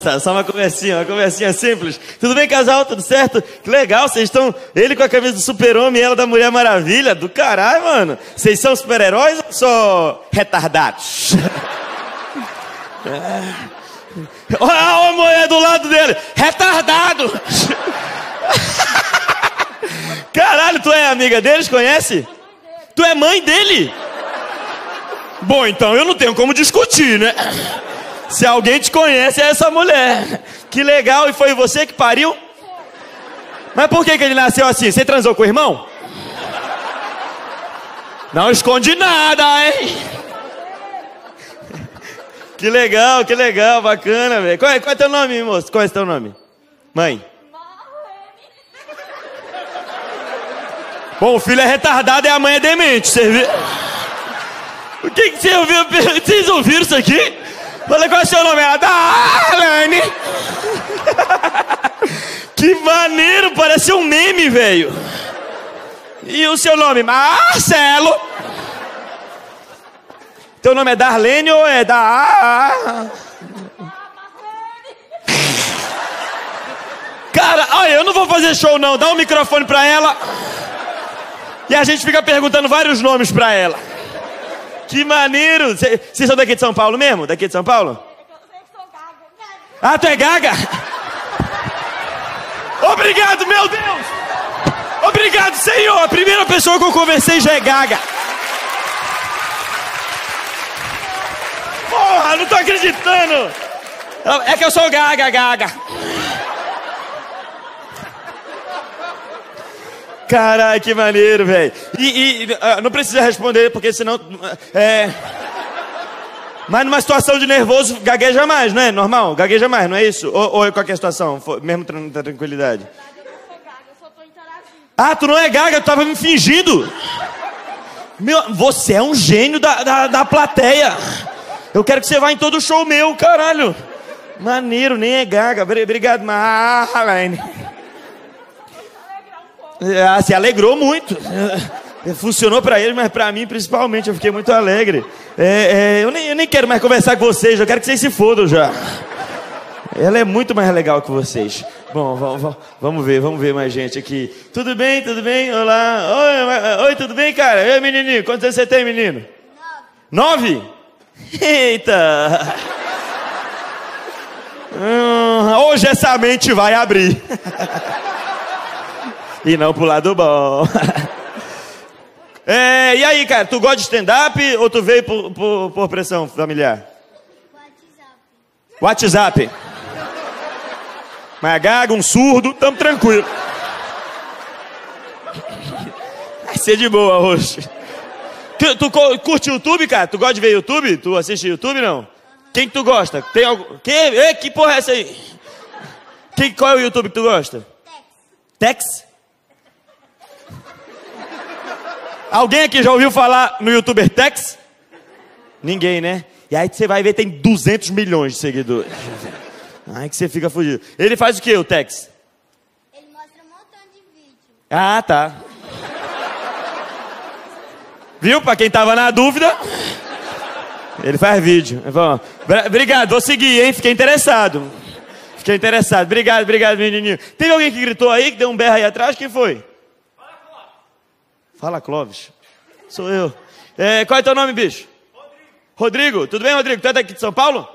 Só uma conversinha, uma conversinha simples. Tudo bem, casal? Tudo certo? Que legal, vocês estão. Ele com a camisa do super-homem e ela da Mulher Maravilha. Do caralho, mano. Vocês são super-heróis ou só retardados? Olha a mulher do lado dele. Retardado! Caralho, tu é amiga deles? Conhece? Tu é mãe dele? Bom, então eu não tenho como discutir, né? Se alguém te conhece, é essa mulher. Que legal, e foi você que pariu? Mas por que, que ele nasceu assim? Você transou com o irmão? Não esconde nada, hein? Que legal, que legal, bacana, velho. Qual, é, qual é teu nome, moço? Qual é teu nome? Mãe? Bom, o filho é retardado e a mãe é demente, você viu? O que, que você ouviu? Vocês ouviram isso aqui? Falei, qual é o seu nome? Ela, Darlene. que maneiro, parece um meme, velho. E o seu nome? Marcelo. Teu nome é Darlene ou é da... Cara, olha, eu não vou fazer show não. Dá um microfone pra ela. E a gente fica perguntando vários nomes pra ela. Que maneiro! Vocês são daqui de São Paulo mesmo? Daqui de São Paulo? Ah, tu é gaga? Obrigado, meu Deus! Obrigado, Senhor! A primeira pessoa que eu conversei já é gaga. Porra, não tô acreditando! É que eu sou gaga, gaga. Caralho, que maneiro, velho. E, e uh, não precisa responder, porque senão. É. Mas numa situação de nervoso, gagueja mais, não é? Normal? Gagueja mais, não é isso? Ou, ou é qualquer situação? Mesmo tra tranquilidade? Ah, tu não é gaga, tu tava me fingindo. Meu, você é um gênio da, da, da plateia. Eu quero que você vá em todo show meu, caralho. Maneiro, nem é gaga. Obrigado, Marlene. Ah, se alegrou muito. Funcionou para ele, mas para mim principalmente eu fiquei muito alegre. É, é, eu, nem, eu, nem, quero mais conversar com vocês, eu quero que vocês se fodam já. Ela é muito mais legal que vocês. Bom, vamos, vamos ver, vamos ver mais gente aqui. Tudo bem, tudo bem? Olá. Oi, oi tudo bem, cara? Oi, menininho. Quantos anos você tem, menino? Nove. Nove? Eita! Hum, hoje essa mente vai abrir. e não pro lado bom. é, e aí, cara, tu gosta de stand-up ou tu veio por, por, por pressão familiar? WhatsApp. WhatsApp. Mas gaga, um surdo, tamo tranquilo. Vai ser de boa hoje. Tu, tu curte YouTube, cara? Tu gosta de ver YouTube? Tu assiste YouTube, não? Quem que tu gosta? Tem algo... Que, Ei, que porra é essa aí? Que, qual é o YouTube que tu gosta? Tex. Tex? Alguém aqui já ouviu falar no youtuber Tex? Ninguém, né? E aí você vai ver, tem 200 milhões de seguidores. Ai, que você fica fugido. Ele faz o que, o Tex? Ele mostra um montão de vídeo. Ah, tá. Viu? Pra quem tava na dúvida. Ele faz vídeo. Obrigado, vou seguir, hein? Fiquei interessado. Fiquei interessado. Obrigado, obrigado, menininho. Teve alguém que gritou aí, que deu um berro aí atrás? Quem foi? Fala, Clóvis. Sou eu. É, qual é teu nome, bicho? Rodrigo. Rodrigo. Tudo bem, Rodrigo? Tu é daqui de São Paulo?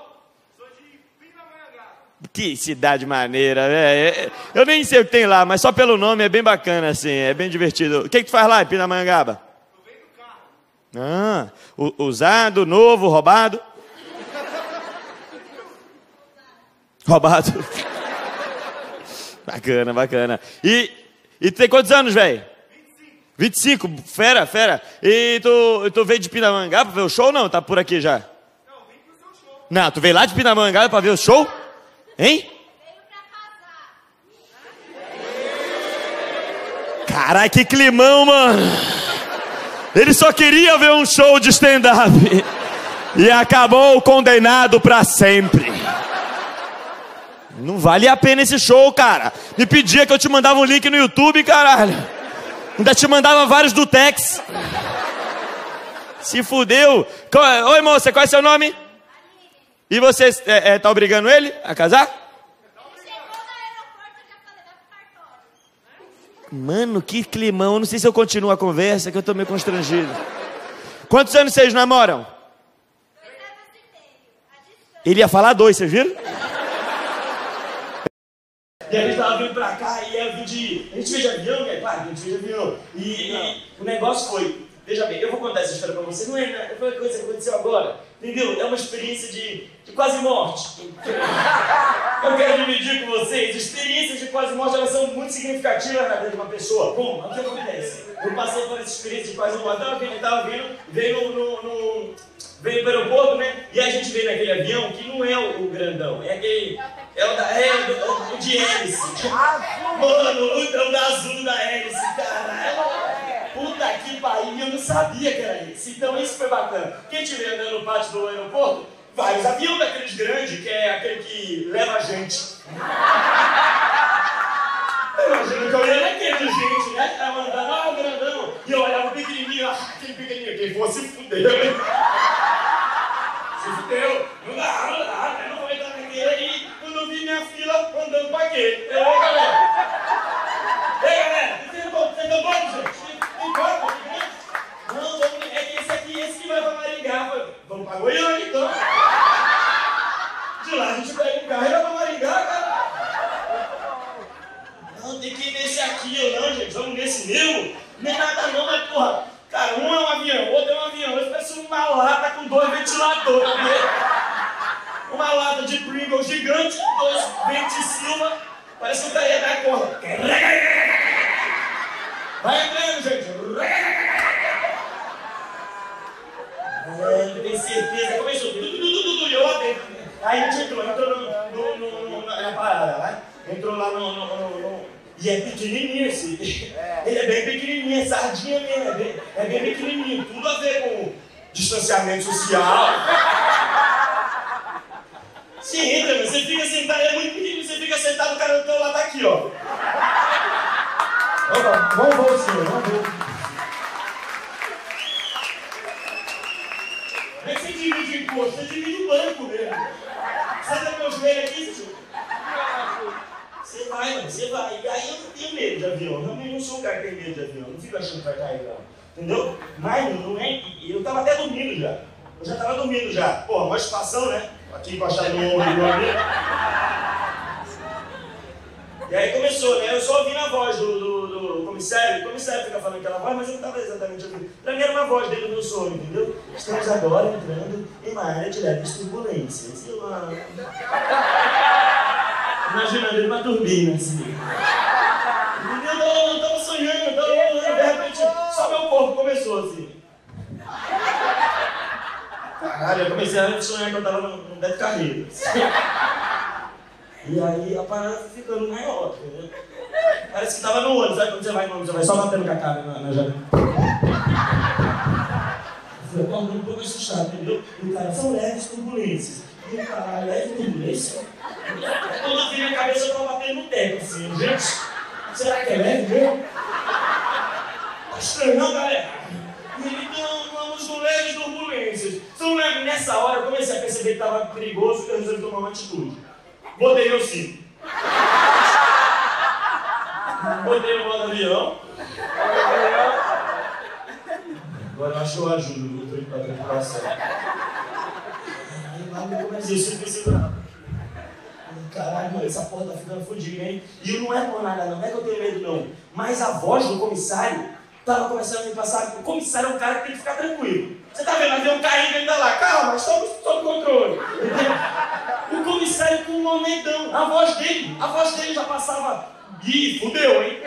Sou de. Que cidade maneira, velho. Eu nem sei o que tem lá, mas só pelo nome é bem bacana, assim. É bem divertido. O que, que tu faz lá em Pindamonhangaba? Eu venho do carro. Ah, usado, novo, roubado? roubado. bacana, bacana. E, e tem quantos anos, velho? 25, fera, fera. E tu, tu veio de Pinamangá pra ver o show ou não? Tá por aqui já? Não, vim pro seu show. Não, tu veio lá de Pinamangá pra ver o show? Hein? Caralho, que climão, mano. Ele só queria ver um show de stand-up. E acabou condenado para sempre. Não vale a pena esse show, cara. Me pedia que eu te mandava um link no YouTube, caralho. Ainda te mandava vários do Tex. Se fudeu. Oi, moça, qual é seu nome? E você é, é, tá obrigando ele a casar? Mano, que climão. Não sei se eu continuo a conversa, que eu tô meio constrangido. Quantos anos vocês namoram? Ele ia falar dois, vocês viram? E a gente tava vindo pra cá e ia vir de. A gente veio de avião, né? Claro, a gente veio de avião. E, e o negócio foi. Veja bem, eu vou contar essa história pra você. Não é, não foi uma coisa que aconteceu agora. Entendeu? É uma experiência de, de quase morte. Eu quero dividir com vocês. Experiências de quase morte, elas são muito significativas na vida de uma pessoa. Como? O que acontece? Eu passei por essa experiência de quase morte. Tava vindo, tava vindo, veio no, no, veio pro aeroporto, né? E a gente veio naquele avião que não é o, o grandão, é aquele. É o, da, é o, o de hélice. Mano, o, o da azul da hélice, caralho. Puta que pariu, eu não sabia que era esse. Então isso foi bacana. Quem estiver andando no pátio do aeroporto, vários aviões daqueles grandes, que é aquele que leva a gente. Imagina que eu ia naquele de gente, né? Tava andando, ah, o grandão. E eu olhava o pequenininho, ah, aquele pequenininho, quem fosse fudeu? Se fudeu. Não dá, não dá, Eu, ei, galera. Ei, galera, vocês estão bom, gente? Embora, Não, vamos, é esse aqui, esse que vai pra Maringá. Vamos pra Goiânia, então. De lá a gente pega um carro e vai pra Maringá, cara. Não, tem que ir nesse aqui, eu não, gente. Vamos nesse mesmo. Não é nada não, mas porra. Cara, um é um avião, outro é um avião. Esse parece uma lata com dois ventiladores. Né? Uma lata de Pringles gigante, dois ventos Silva. Parece que eu ia dar corda. Vai entrando, gente. É, tem certeza. Começou eu lá dentro. Aí a gente entrou, entrou no, no, no, na parada, né? Entrou lá no, no, no, no e é pequenininho esse. Ele é bem pequenininho, é sardinha mesmo. É bem, é bem pequenininho. Tudo a ver com distanciamento social. Você entra, você fica sentado, é muito pequenininho, você fica sentado, o cara do teu lado tá aqui, ó. Opa, vamos voo, senhor, vamos voo. Como é que você divide o imposto? Você divide o banco mesmo. Você dá meu joelho aqui, senhor? Você vai, mano, você vai. E aí eu não tenho medo de avião. Eu não sou um cara que tem medo de avião. Não fico achando que vai cair, não. Entendeu? Mas não é. Eu tava até dormindo já. Eu já tava dormindo já. Pô, uma situação, né? Aqui encoxado no ombro do. E aí começou, né? Eu só ouvi na voz do, do, do comissário. O comissário fica falando aquela voz, mas eu não estava exatamente ouvindo. Pra mim era uma voz no meu sono, entendeu? Estamos agora entrando em uma área de leves turbulências. Eu, ah... Imaginando ele uma turbina, assim. Eu não, sonhando, estava sonhando. De repente, só meu corpo começou assim. Caralho, eu comecei a sonhar que eu estava no, no Beto Carreiro. E aí a parada ficando maior, entendeu? Parece que tava no olho, sabe quando você vai no ônibus, você vai só batendo com a cara na, na janela. Eu fui um pouco assustado, entendeu? E o cara, são leves turbulências. E o cara, leve turbulência? Quando eu vi minha cabeça, eu tava batendo no teto, assim, gente, será que é leve mesmo? Tá estranho, não, galera? E ele, não, vamos com leves turbulências. Leves. Nessa hora, eu comecei a perceber que tava perigoso e eu resolvi tomar uma atitude. Botei meu cinto. Botei no modo avião. Agora eu acho que eu ajudo no para a tripulação. Aí lá eu ser segurado. Caralho, mano, essa porra tá ficando fodida, hein? E não é por nada. Não é que eu tenho medo, não. Mas a voz do comissário tava começando a me passar. O comissário é um cara que tem que ficar tranquilo. Você tá vendo avião caindo ainda lá? Calma, estamos sob controle. O comissário com um momedão, a voz dele, a voz dele já passava. Ih, fudeu, hein?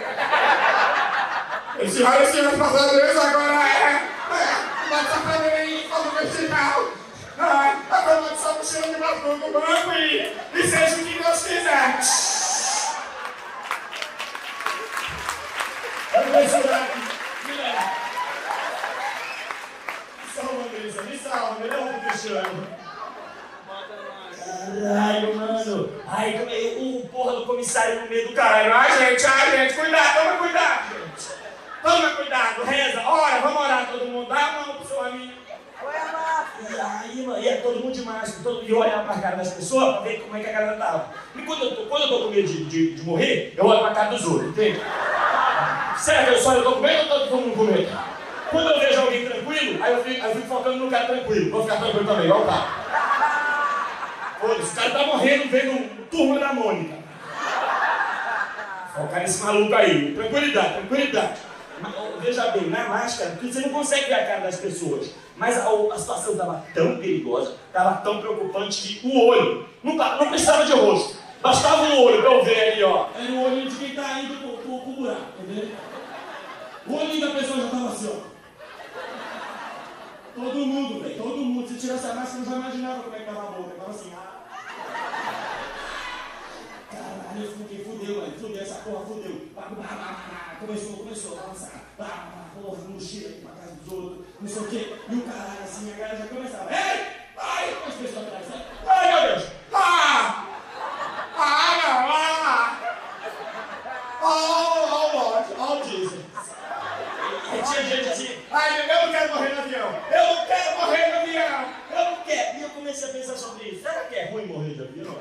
Esse raio se vai passar Deus agora é. Bota pra mim aí, fala o sinal. Ai, agora nós estamos tirando uma mão do banco e, e seja o que Deus quiser. Eu vou chorar aqui. Me leva. Me salva, Andressa, me salva, me leva pro Cristiano. Caralho, mano. Ai, o porra comissário no meio do caralho. Ai, gente, ai, gente, cuidado, toma cuidado, gente. Toma cuidado, reza, ora, vamos orar todo mundo. Dá a mão pro seu amigo. E aí, mano, ia todo mundo de máscara, todo, e eu olhava pra cara das pessoas pra ver como é que a galera tava. E quando eu tô, quando eu tô com medo de, de, de morrer, eu olho pra cara dos outros, entende? Certo, eu só eu tô com medo ou todo mundo com medo? Quando eu vejo alguém tranquilo, aí eu fico, aí eu fico focando no cara tranquilo. Vou ficar tranquilo também, igual o cara. O cara tá morrendo vendo Turma da Mônica. Focar nesse maluco aí. Tranquilidade, tranquilidade. Mas, Veja bem, na máscara, porque você não consegue ver a cara das pessoas. Mas a, a situação estava tão perigosa, estava tão preocupante que o olho, não, não precisava de rosto, bastava o olho para eu ver ali, ó. Era o olho de quem está indo pro, pro, pro buraco, entendeu? O olhinho da pessoa já estava assim, ó. Todo mundo, velho, todo mundo. Se tirasse a máscara, eu já imaginava como é que tava a boca. Tava assim, ah. Caralho, eu fudeu, fudeu, mano. Fudeu, essa porra fudeu. Começou, começou balançar. Porra, mochila aqui pra casa dos outros, não sei o quê. E o caralho, assim, a galera já começava. Ei! Ai! As pessoas atrás, né? Ai, meu Deus! Ah! Ah, não! Ah! Oh, oh, Lord! Oh, Jesus! E tinha gente assim, ai, eu não quero morrer no avião, eu não quero morrer no avião, eu não quero. E eu comecei a pensar sobre isso, será que é ruim morrer de avião?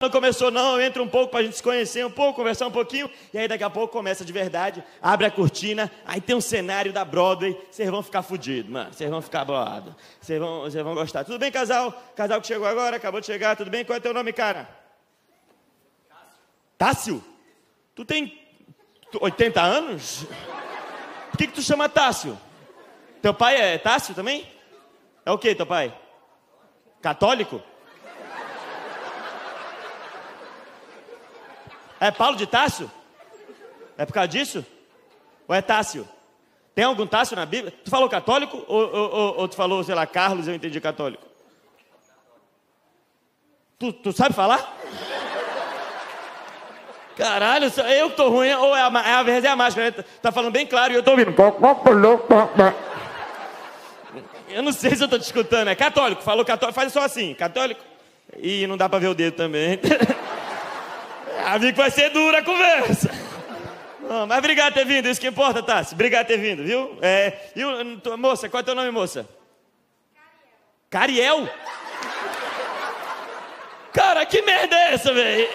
Não começou não, entra um pouco pra gente se conhecer um pouco, conversar um pouquinho, e aí daqui a pouco começa de verdade, abre a cortina, aí tem um cenário da Broadway, vocês vão ficar fudidos, mano, vocês vão ficar boados, vocês vão, vão gostar. Tudo bem, casal? Casal que chegou agora, acabou de chegar, tudo bem? Qual é teu nome, cara? Tássio? Tu tem 80 anos? Por que, que tu chama Tássio? Teu pai é Tássio também? É o que, teu pai? Católico? É Paulo de Tássio? É por causa disso? Ou é Tássio? Tem algum Tássio na Bíblia? Tu falou católico ou, ou- ou- ou tu falou, sei lá, Carlos, eu entendi católico? Tu, tu sabe falar? Caralho, eu que tô ruim, ou é a, é a vez é a máscara, né? Tá falando bem claro e eu tô ouvindo. Eu não sei se eu tô te escutando, é católico, falou católico, faz só assim, católico. Ih, não dá pra ver o dedo também. Ah, vi que vai ser dura a conversa. Não, mas obrigado por ter vindo, isso que importa, Tassi. Obrigado por ter vindo, viu? É, e o- moça, qual é teu nome, moça? Cariel. Cara, que merda é essa, velho?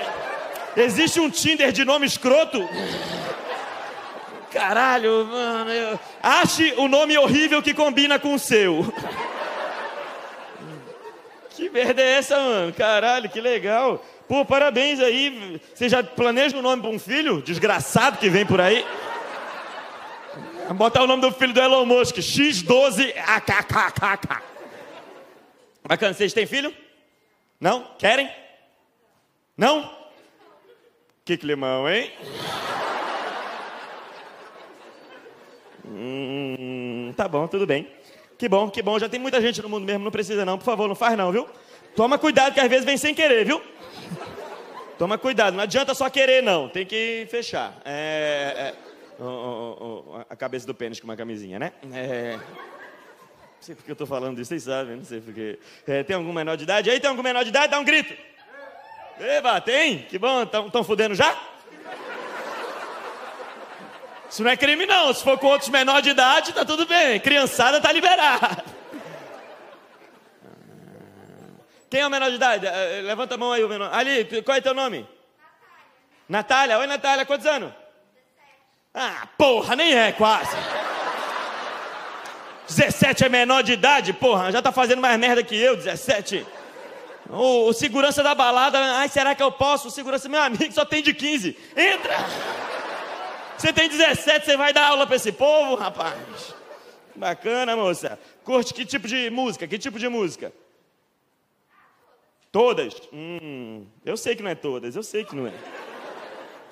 Existe um Tinder de nome escroto? Caralho, mano. eu- Ache o nome horrível que combina com o seu. Que merda é essa, mano? Caralho, que legal. Pô, parabéns aí. Você já planeja um nome para um filho? Desgraçado que vem por aí. Botar o nome do filho do Elon Musk, X12AKKKK. Bacana, vocês têm filho? Não? Querem? Não? Que climão, hein? Hum, tá bom, tudo bem. Que bom, que bom. Já tem muita gente no mundo mesmo, não precisa não. Por favor, não faz não, viu? Toma cuidado que às vezes vem sem querer, viu? Toma cuidado, não adianta só querer não, tem que fechar. É, é, o- o- o- a cabeça do pênis com uma camisinha, né? É, não sei porque eu tô falando disso, vocês sabem, não sei porque. É, tem algum menor de idade? Aí tem algum menor de idade? Dá um grito. Eba, tem? Que bom, estão fudendo já? Isso não é crime não, se for com outros menores de idade, tá tudo bem. Criançada tá liberada. Quem é o menor de idade? Eh, Levanta a mão aí, o menor. Ali, qual é teu nome? Natália. Oi, Natália, quantos anos? Ah, porra, nem é quase. 17 é menor de idade, porra, já tá fazendo mais merda que eu, 17. O, o segurança da balada, ai, será que eu posso? O segurança, meu amigo, só tem de 15. Entra! Você tem 17, você vai dar aula pra esse povo, rapaz? Bacana, moça. Curte que tipo de música? Que tipo de música? Todas? Hum, eu sei que não é todas, eu sei que não é.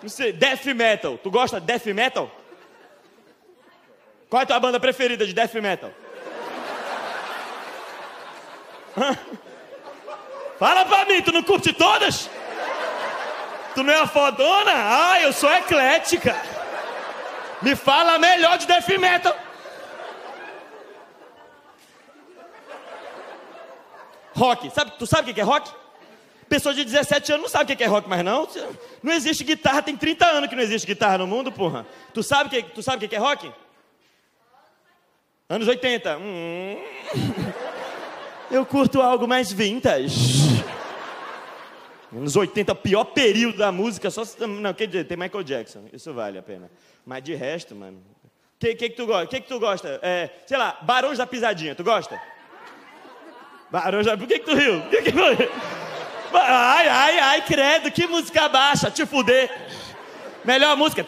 Não sei, death metal. Tu gosta de death metal? Qual é a tua banda preferida de death metal? Hã? Fala pra mim, tu não curte todas? Tu não é a fodona? Ah, eu sou eclética. Me fala melhor de death metal. Rock. Sabe, tu sabe o que é rock? Pessoa de 17 anos não sabe o que é rock mais não. Não existe guitarra, tem 30 anos que não existe guitarra no mundo, porra. Tu sabe o que, tu sabe o que é rock? Anos 80. Hum. Eu curto algo mais vintage. Anos 80, pior período da música, só se. Não, quer dizer, tem Michael Jackson, isso vale a pena. Mas de resto, mano. O que, que, que tu gosta? que, que tu gosta? É, sei lá, Barões da Pisadinha, tu gosta? Barões da. Por que, que tu riu? Que que? Ai, ai, ai, credo, que música baixa, te fuder. Melhor música.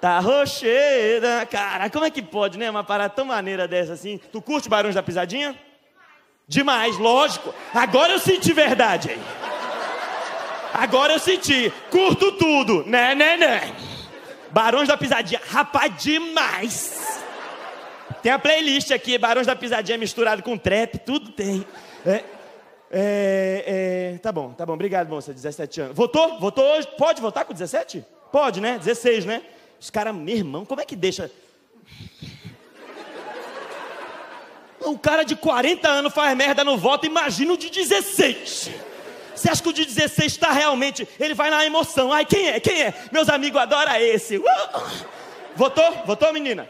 Tá rocheira. Cara, como é que pode, né? Uma parada tão maneira dessa assim. Tu curte Barões da Pisadinha? Demais, lógico. Agora eu senti verdade. Hein? Agora eu senti. Curto tudo. Né, né, né. Barões da Pisadinha. Rapaz, demais. Tem a playlist aqui, Barões da Pisadinha misturado com trap, tudo tem. É, é, é, tá bom, tá bom. Obrigado, moça, 17 anos. Votou? Votou hoje? Pode votar com 17? Pode, né? 16, né? Os caras, meu irmão, como é que deixa... O cara de 40 anos faz merda no voto, imagina o de 16. Você acha que o de 16 está realmente. Ele vai na emoção. Ai, quem é? Quem é? Meus amigos adoram esse. Uh! Votou? Votou, menina?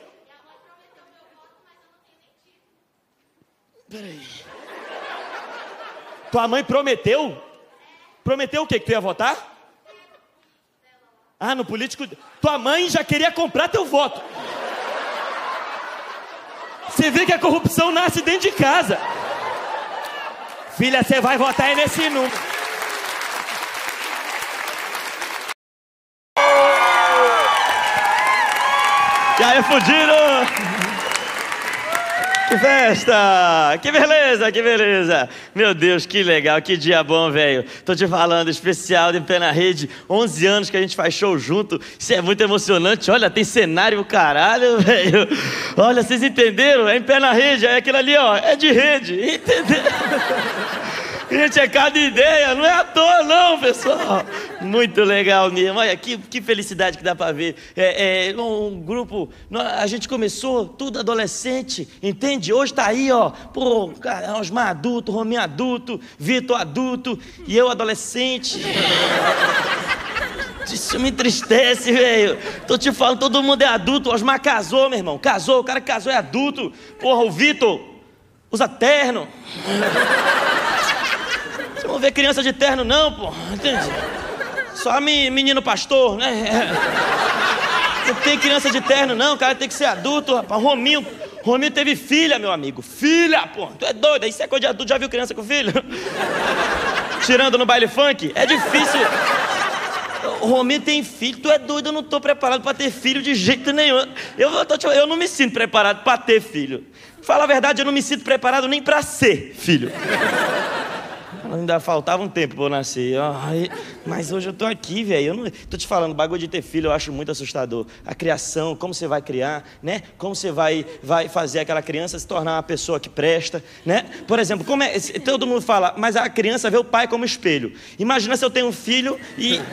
Peraí. Tua mãe prometeu? Prometeu o quê? Que tu ia votar? Ah, no político. Tua mãe já queria comprar teu voto. Você vê que a corrupção nasce dentro de casa. Filha, você vai votar nesse número. E aí, fudido! Que festa! Que beleza, que beleza! Meu Deus, que legal, que dia bom, velho. Tô te falando, especial de Pé na Rede, 11 anos que a gente faz show junto. Isso é muito emocionante. Olha, tem cenário caralho, velho. Olha, vocês entenderam? É em Pé na Rede, é aquilo ali, ó, é de rede. Entendeu? Gente, é cada ideia, não é à toa, não, pessoal. Muito legal mesmo. Olha, que, que felicidade que dá para ver. É, é, um grupo, a gente começou tudo adolescente, entende? Hoje tá aí, ó, pô, Osmar adulto, Rominho adulto, Vitor adulto e eu adolescente. Isso me entristece, velho. Tô te falando, todo mundo é adulto. Osmar casou, meu irmão. Casou, o cara casou é adulto. Porra, o Vitor usa terno. Você não vê criança de terno, não, pô. Entende? Só menino pastor, né? Não tem criança de terno, não. O cara tem que ser adulto, rapaz. Rominho. Rominho teve filha, meu amigo. Filha, pô. Tu é doido. Isso é coisa de adulto. Já viu criança com filho? Tirando no baile funk? É difícil. Rominho tem filho, tu é doido, eu não estou preparado para ter filho de jeito nenhum. Eu, eu, eu não me sinto preparado para ter filho. Fala a verdade, eu não me sinto preparado nem para ser filho. Ainda faltava um tempo pra eu nascer. Ai, mas hoje eu tô aqui, velho. Eu não tô te falando, bagulho de ter filho eu acho muito assustador. A criação, como você vai criar, né? Como você vai, vai fazer aquela criança se tornar uma pessoa que presta, né? Por exemplo, como é, todo mundo fala, mas a criança vê o pai como espelho. Imagina se eu tenho um filho e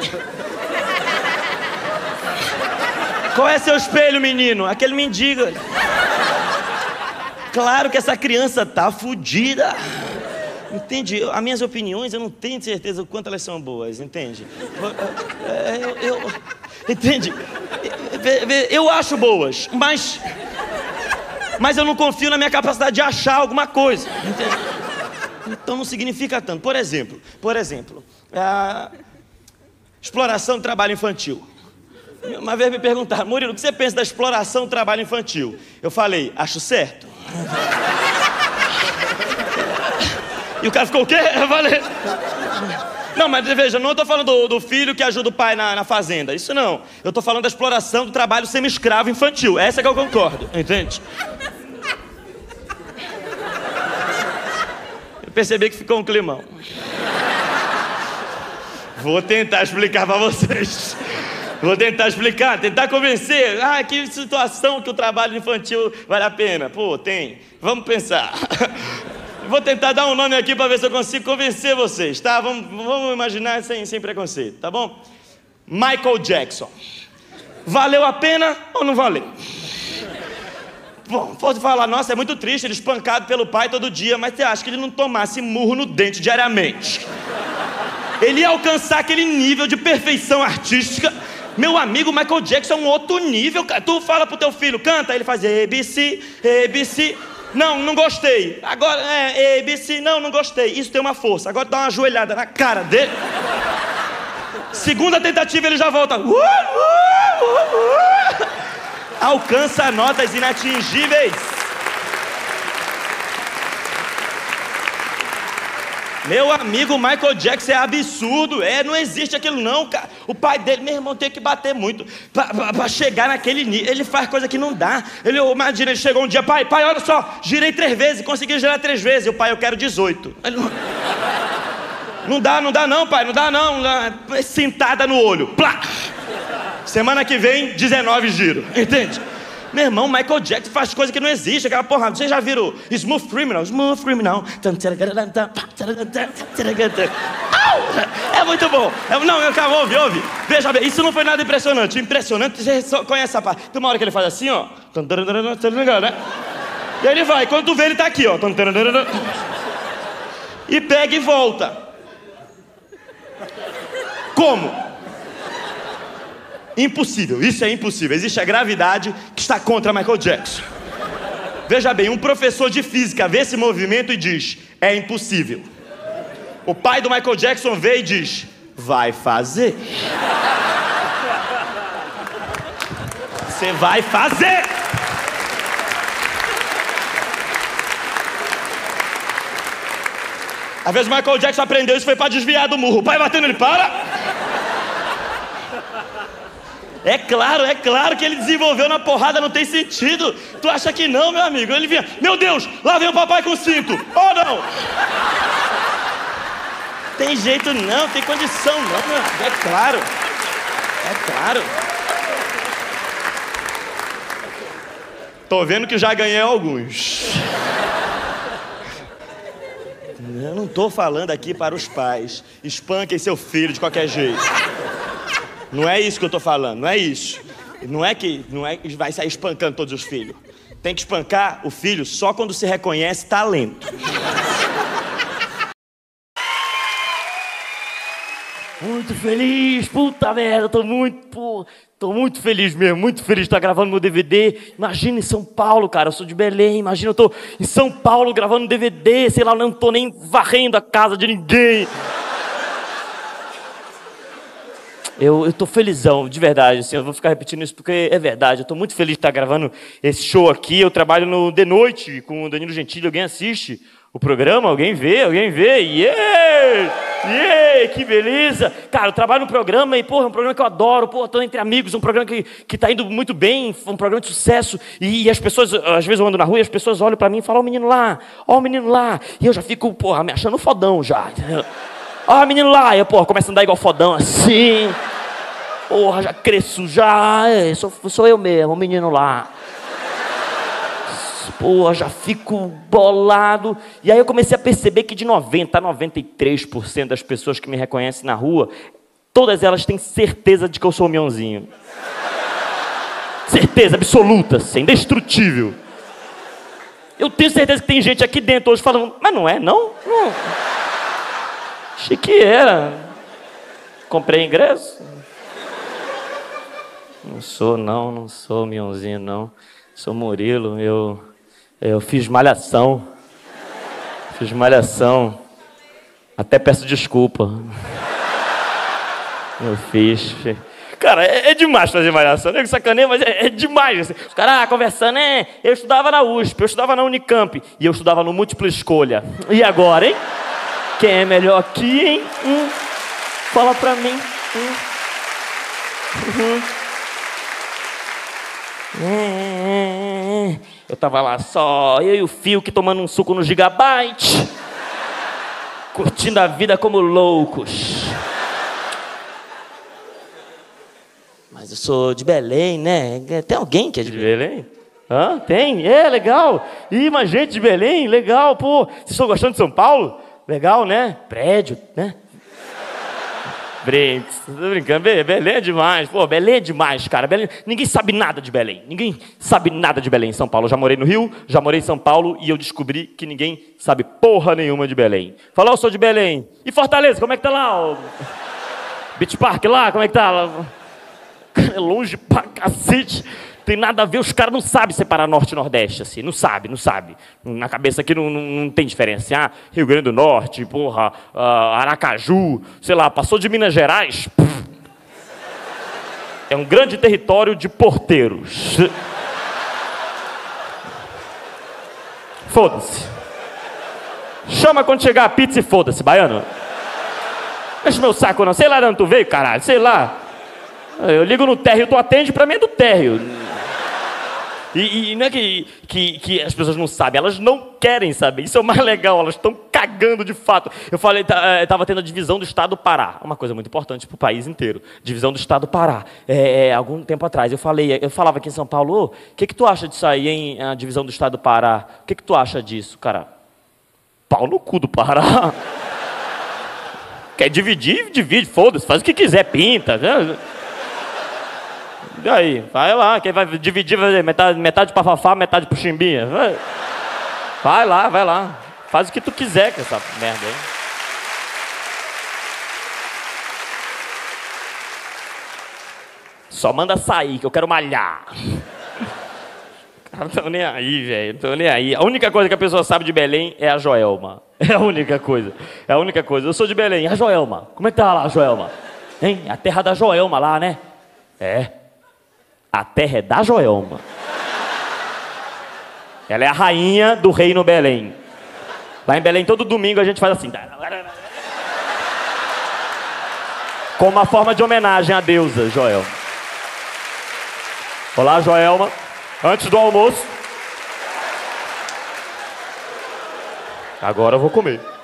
Qual é seu espelho, menino? Aquele mendigo. Claro que essa criança tá fodida. Entende? As minhas opiniões, eu não tenho certeza o quanto elas são boas, entende? É, eu, eu, entende? Eu acho boas, mas. Mas eu não confio na minha capacidade de achar alguma coisa. Entende? Então não significa tanto. Por exemplo, por exemplo, exploração do trabalho infantil. Uma vez me perguntaram, Murilo, o que você pensa da exploração do trabalho infantil? Eu falei, acho certo. E o cara ficou o quê? Eu falei. Não, mas veja, não estou falando do, do, filho que ajuda o pai na, na fazenda. Isso não. Eu estou falando da exploração do trabalho semi-escravo infantil. Essa é que eu concordo, entende? Eu percebi que ficou um climão. Vou tentar explicar para vocês. Vou tentar explicar, tentar convencer. Ah, que situação que o trabalho infantil vale a pena. Pô, tem. Vamos pensar. Vou tentar dar um nome aqui para ver se eu consigo convencer vocês, tá? Vamos, vamos imaginar sem, sem preconceito, tá bom? Michael Jackson. Valeu a pena ou não valeu? Bom, pode falar, nossa, é muito triste, ele espancado pelo pai todo dia, mas você acha que ele não tomasse murro no dente diariamente? Ele ia alcançar aquele nível de perfeição artística Meu amigo Michael Jackson é um outro nível. Tu fala pro teu filho, canta, ele faz ABC, ABC. Não, não gostei. Agora, é, ABC, não, não gostei. Isso tem uma força. Agora dá uma ajoelhada na cara dele. Segunda tentativa, ele já volta. Uh, uh, uh, uh. Alcança notas inatingíveis. Meu amigo Michael Jackson é absurdo. É, não existe aquilo não, cara. O pai dele, meu irmão, tem que bater muito para chegar naquele nível. Ele faz coisa que não dá. Ele, imagina, ele chegou um dia, pai, pai, olha só, girei três vezes, consegui girar três vezes. E o pai, eu quero 18. Ele não... não dá, não dá não, pai, não dá não. Sentada no olho. Plá! Semana que vem, 19 giro. Entende? Meu irmão, Michael Jackson faz coisa que não existe, aquela porra. Vocês já viram Smooth Criminal? Smooth Criminal. É muito bom. É, não, calma, ouve, ouve. Veja bem, isso não foi nada impressionante. Impressionante, você só conhece essa parte. Tem uma hora que ele faz assim, ó. E aí ele vai, quando tu vê, ele tá aqui, ó. E pega e volta. Como? Impossível, isso é impossível. Existe a gravidade que está contra Michael Jackson. Veja bem, um professor de física vê esse movimento e diz: é impossível. O pai do Michael Jackson vê e diz: vai fazer. Você vai fazer. Às vezes o Michael Jackson aprendeu isso foi para desviar do murro. O pai batendo ele para. É claro, é claro que ele desenvolveu na porrada, não tem sentido. Tu acha que não, meu amigo? Ele vinha, meu Deus, lá vem o papai com cinto. Oh não! Tem jeito não, tem condição não, meu amigo. É claro. É claro. Tô vendo que já ganhei alguns. Eu não tô falando aqui para os pais. Espanquem seu filho de qualquer jeito. Não é isso que eu estou falando, não é isso. Não é que não é que vai sair espancando todos os filhos. Tem que espancar o filho só quando se reconhece talento. Muito feliz, puta merda, tô muito, pô, tô muito feliz mesmo, muito feliz de estar gravando meu DVD. Imagina em São Paulo, cara, eu sou de Belém, imagina eu tô em São Paulo gravando DVD, sei lá, não tô nem varrendo a casa de ninguém. Eu, tô felizão, de verdade, assim, eu vou ficar repetindo isso porque é verdade. Eu tô muito feliz de estar gravando esse show aqui. Eu trabalho no De Noite com o Danilo Gentili. Alguém assiste o programa? Alguém vê? Alguém vê? Yeah! Yeah! Que beleza! Cara, eu trabalho no programa e, porra, é um programa que eu adoro. Porra, tô entre amigos, um programa que, que tá indo muito bem, um programa de sucesso. E, e as pessoas, às vezes eu ando na rua e as pessoas olham para mim e falam, ó o menino lá, ó o menino lá. E eu já fico, porra, me achando fodão já. Ó, menino lá, eu, porra, começa a andar igual fodão assim. Porra, já cresço já. É, sou, sou eu mesmo, o menino lá. Porra, já fico bolado. E aí eu comecei a perceber que de 90% a 93% das pessoas que me reconhecem na rua, todas elas têm certeza de que eu sou o Mionzinho. Certeza absoluta, assim, indestrutível. Eu tenho certeza que tem gente aqui dentro hoje falando, mas não é, não? Não. Achei que era. Comprei ingresso. Não sou, não, não sou Mionzinho, não. Sou Murilo, eu, eu fiz malhação. Fiz malhação. Até peço desculpa. Eu fiz. Cara, é, é demais fazer malhação. Nego sacaneia, mas é, é demais. Assim. Os caras ah, conversando, é. Eu estudava na USP, eu estudava na Unicamp e eu estudava no Múltipla Escolha. E agora, hein? Quem é melhor aqui, hein? Hum, fala pra mim. Hum. Uhum. Eu tava lá só, eu e o Fio que tomando um suco no Gigabyte, curtindo a vida como loucos. Mas eu sou de Belém, né? Tem alguém que é de, de Belém? Belém? Hã? Tem? É, legal. Ih, mas gente de Belém, legal, pô. Vocês estão gostando de São Paulo? Legal, né? Prédio, né? Brinks, tô brincando. Belém é demais. Pô, Belém é demais, cara. Belém... Ninguém sabe nada de Belém. Ninguém sabe nada de Belém em São Paulo. Eu já morei no Rio, já morei em São Paulo e eu descobri que ninguém sabe porra nenhuma de Belém. Falou, eu sou de Belém. E Fortaleza, como é que tá lá? Beach Park lá, como é que tá? É longe pra cacete. Tem nada a ver, os caras não sabem separar norte e nordeste, assim. Não sabe, não sabe. Na cabeça aqui não, não, não tem diferença. Ah, Rio Grande do Norte, porra, ah, Aracaju, sei lá, passou de Minas Gerais. puf. É um grande território de porteiros. Foda-se. Chama quando chegar a pizza e foda-se, baiano. Deixa meu saco não. Sei lá de onde tu veio, caralho. Sei lá. Eu ligo no térreo, tu atende, pra mim é do térreo. E, e não é que, que, que as pessoas não sabem, elas não querem saber. Isso é o mais legal, elas estão cagando de fato. Eu falei, estava tendo a divisão do Estado do Pará, uma coisa muito importante para o país inteiro. Divisão do Estado do Pará. É, é, algum tempo atrás, eu falei, eu falava aqui em São Paulo, o que, que tu acha disso aí, hein, a divisão do Estado do Pará? O que, que tu acha disso, cara? Pau no cu do Pará. Quer dividir, divide, foda-se, faz o que quiser, pinta. Né? E aí, vai lá, quem vai dividir, vai metade, metade para Fafá, metade para Chimbinha. Vai. vai lá, vai lá. Faz o que tu quiser com essa merda aí. Só manda sair, que eu quero malhar. Cara, não tô nem aí, velho. Não tô nem aí. A única coisa que a pessoa sabe de Belém é a Joelma. É a única coisa. É a única coisa. Eu sou de Belém. A Joelma. Como é que tá lá, a Joelma? Hein? A terra da Joelma lá, né? É. A terra é da Joelma. Ela é a rainha do reino Belém. Lá em Belém, todo domingo a gente faz assim. Com uma forma de homenagem à deusa Joelma. Olá, Joelma. Antes do almoço. Agora eu vou comer.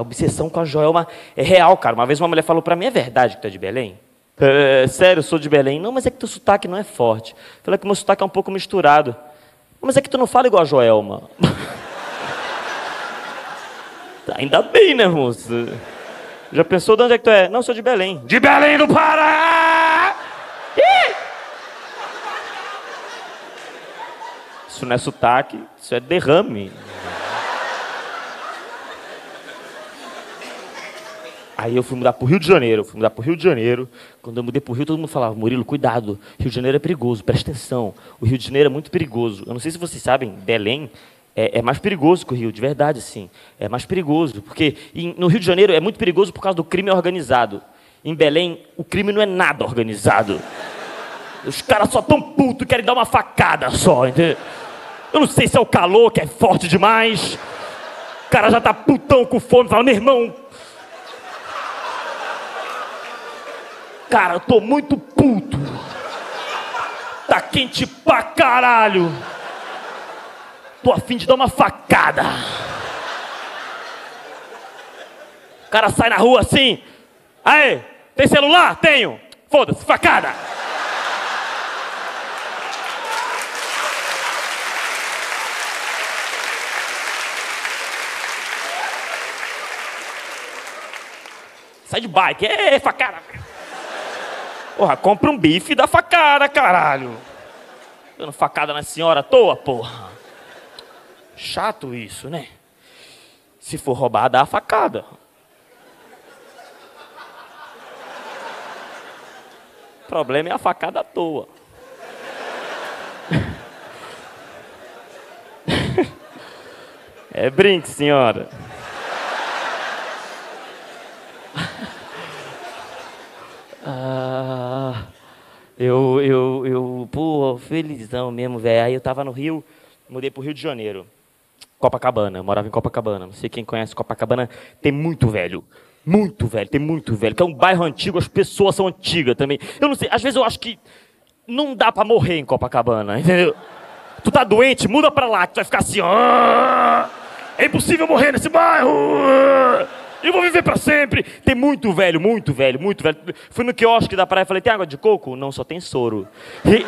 A obsessão com a Joelma é real, cara. Uma vez uma mulher falou para mim: é verdade que tu é de Belém? É, sério, eu sou de Belém. Não, mas é que teu sotaque não é forte. Falei que meu sotaque é um pouco misturado. Mas é que tu não fala igual a Joelma. Ainda bem, né, moço? Já pensou de onde é que tu é? Não, sou de Belém. De Belém do Pará! Ih! Isso não é sotaque, isso é derrame. Aí eu fui mudar para o Rio de Janeiro. Fui mudar para o Rio de Janeiro. Quando eu mudei para o Rio, todo mundo falava: Murilo, cuidado. Rio de Janeiro é perigoso, presta atenção. O Rio de Janeiro é muito perigoso. Eu não sei se vocês sabem, Belém é, é mais perigoso que o Rio, de verdade, sim. É mais perigoso. Porque em, no Rio de Janeiro é muito perigoso por causa do crime organizado. Em Belém, o crime não é nada organizado. Os caras só tão putos querem dar uma facada só, entendeu? Eu não sei se é o calor que é forte demais. O cara já tá putão com fome, fala, meu irmão, Cara, eu tô muito puto. Tá quente pra caralho. Tô afim de dar uma facada. O cara sai na rua assim. Aê, tem celular? Tenho. Foda-se, facada. Sai de bike, é facada. Porra, compra um bife e dá facada, caralho. Dando facada na senhora à toa, porra. Chato isso, né? Se for roubar, dá a facada. O problema é a facada à toa. É brinque, senhora. Eu, eu, eu, pô, felizão mesmo, velho. Aí eu tava no Rio, mudei pro Rio de Janeiro. Copacabana, morava em Copacabana. Não sei quem conhece Copacabana, tem muito velho. Muito velho, tem muito velho. Que é um bairro antigo, as pessoas são antigas também. Eu não sei, às vezes eu acho que não dá para morrer em Copacabana, entendeu? Tu tá doente, muda pra lá, que tu vai ficar assim, ó. É impossível morrer nesse bairro! Eu vou viver para sempre. Tem muito velho, muito velho, muito velho. Fui no quiosque da praia e falei: tem água de coco? Não, só tem soro. E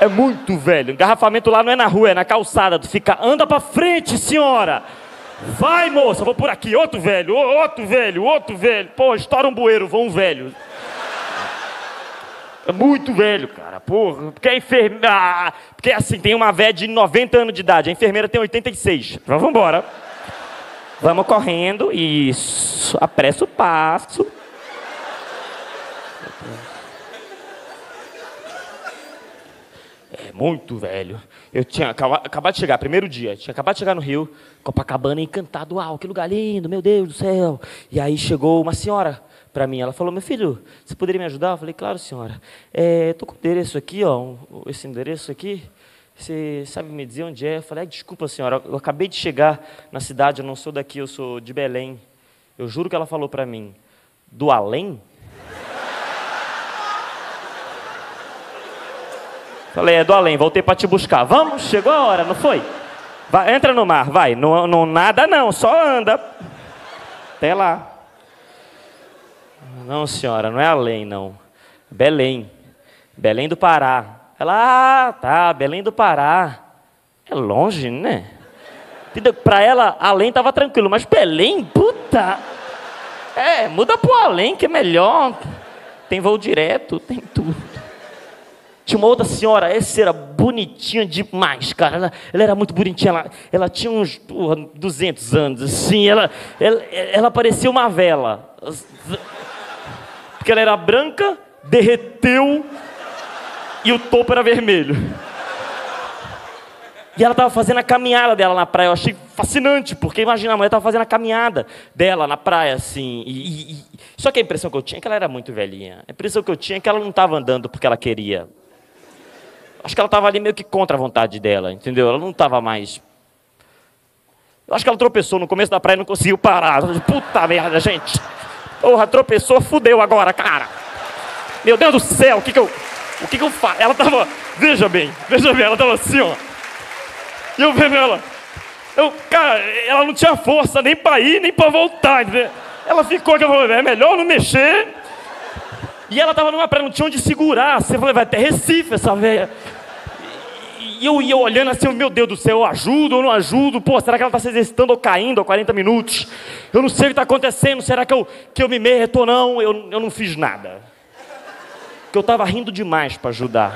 é muito velho. Engarrafamento lá não é na rua, é na calçada. Tu fica, anda para frente, senhora. Vai, moça, vou por aqui. Outro velho, outro velho, outro velho. Pô, estoura um bueiro, vão um velho. É muito velho, cara. Porra, porque a enfermeira. Porque assim, tem uma velha de 90 anos de idade, a enfermeira tem 86. Então vamos embora. Vamos correndo, isso. Apressa o passo. É muito velho. Eu tinha acaba- acabado de chegar, primeiro dia, tinha acabado de chegar no Rio, Copacabana, encantado, uau, que lugar lindo, meu Deus do céu. E aí chegou uma senhora para mim, ela falou, meu filho, você poderia me ajudar? Eu falei, claro, senhora. É, Estou com o endereço aqui, ó, esse endereço aqui, você sabe me dizer onde é? Eu falei, "Ai, desculpa, senhora, eu acabei de chegar na cidade, eu não sou daqui, eu sou de Belém. Eu juro que ela falou para mim, do além? Falei, é do além, voltei para te buscar. Vamos, chegou a hora, não foi? Vai, entra no mar, vai. Não, não nada não, só anda. Até lá. Não, senhora, não é além, não. Belém. Belém do Pará. Ela, ah, tá, Belém do Pará. É longe, né? Para ela, além estava tranquilo, mas Belém, puta. É, muda pro além que é melhor. Tem voo direto, tem tudo. Tinha uma outra senhora, essa era bonitinha demais, cara. Ela, ela era muito bonitinha. Ela, ela tinha uns porra, 200 anos, assim. Ela, ela, ela parecia uma vela. Porque ela era branca, derreteu e o topo era vermelho. E ela estava fazendo a caminhada dela na praia. Eu achei fascinante, porque imagina, a mulher estava fazendo a caminhada dela na praia, assim. E, e- e- Só que a impressão que eu tinha é que ela era muito velhinha. A impressão que eu tinha é que ela não estava andando porque ela queria. Acho que ela estava ali meio que contra a vontade dela, entendeu? Ela não estava mais. Eu acho que ela tropeçou no começo da praia e não conseguiu parar. Puta merda, gente. Porra, tropeçou, fudeu agora, cara. Meu Deus do céu, o que que eu. O que que eu faço? Ela tava. Veja bem, veja bem, ela tava assim, ó. E eu vendo ela. Eu, cara, ela não tinha força nem pra ir, nem pra voltar. Né? Ela ficou que eu falei, é melhor não mexer. E ela tava numa praia, não tinha onde segurar. Você falou, vai até Recife essa velha. E eu ia olhando assim, meu Deus do céu, eu ajudo ou não ajudo? Pô, será que ela está se exercitando ou caindo há 40 minutos? Eu não sei o que está acontecendo, será que eu, que eu me meto ou não? Eu, eu não fiz nada. Porque eu estava rindo demais para ajudar.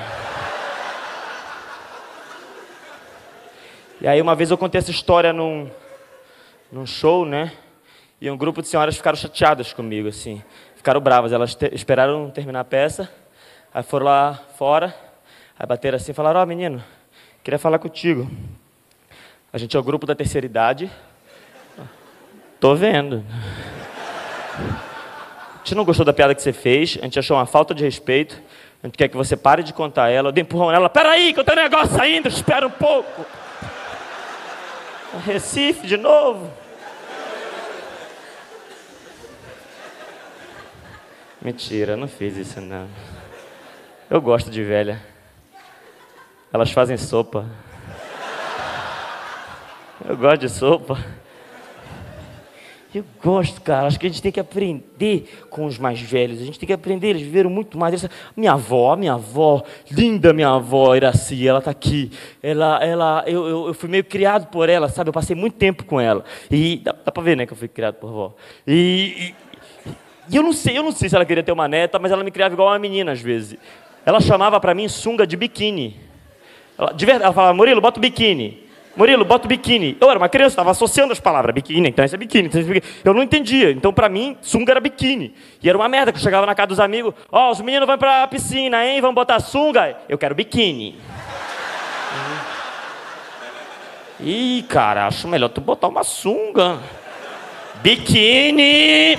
E aí uma vez eu contei essa história num, num show, né? E um grupo de senhoras ficaram chateadas comigo, assim. Ficaram bravas. Elas te- esperaram terminar a peça, aí foram lá fora, aí bateram assim e falaram, ó menino, queria falar contigo. A gente é o grupo da terceira idade. Tô vendo. Gente não gostou da piada que você fez, a gente achou uma falta de respeito, a gente quer que você pare de contar ela. Eu dei empurrão nela, peraí, que eu tenho um negócio ainda, espera um pouco. Recife de novo. Mentira, não fiz isso não. Eu gosto de velha. Elas fazem sopa. Eu gosto de sopa. Eu gosto, cara. Acho que a gente tem que aprender com os mais velhos. A gente tem que aprender. Eles viveram muito mais. Minha avó, minha avó, linda minha avó, Iraci, ela tá aqui. Ela, ela, eu, eu, eu fui meio criado por ela, sabe? Eu passei muito tempo com ela. E dá, dá pra ver, né, que eu fui criado por avó. E, e, e eu não sei, eu não sei se ela queria ter uma neta, mas ela me criava igual uma menina às vezes. Ela chamava pra mim sunga de biquíni. Ela, de verdade, ela falava, Murilo, bota o biquíni. Murilo, bota o biquíni. Eu era uma criança, estava associando as palavras. Biquíni, então isso é biquíni. Então é. Eu não entendia. Então, pra mim, sunga era biquíni. E era uma merda, que eu chegava na casa dos amigos. Ó, os meninos vão pra piscina, hein? Vamos botar sunga. Eu quero biquíni. Ih, cara, acho melhor tu botar uma sunga. Biquíni!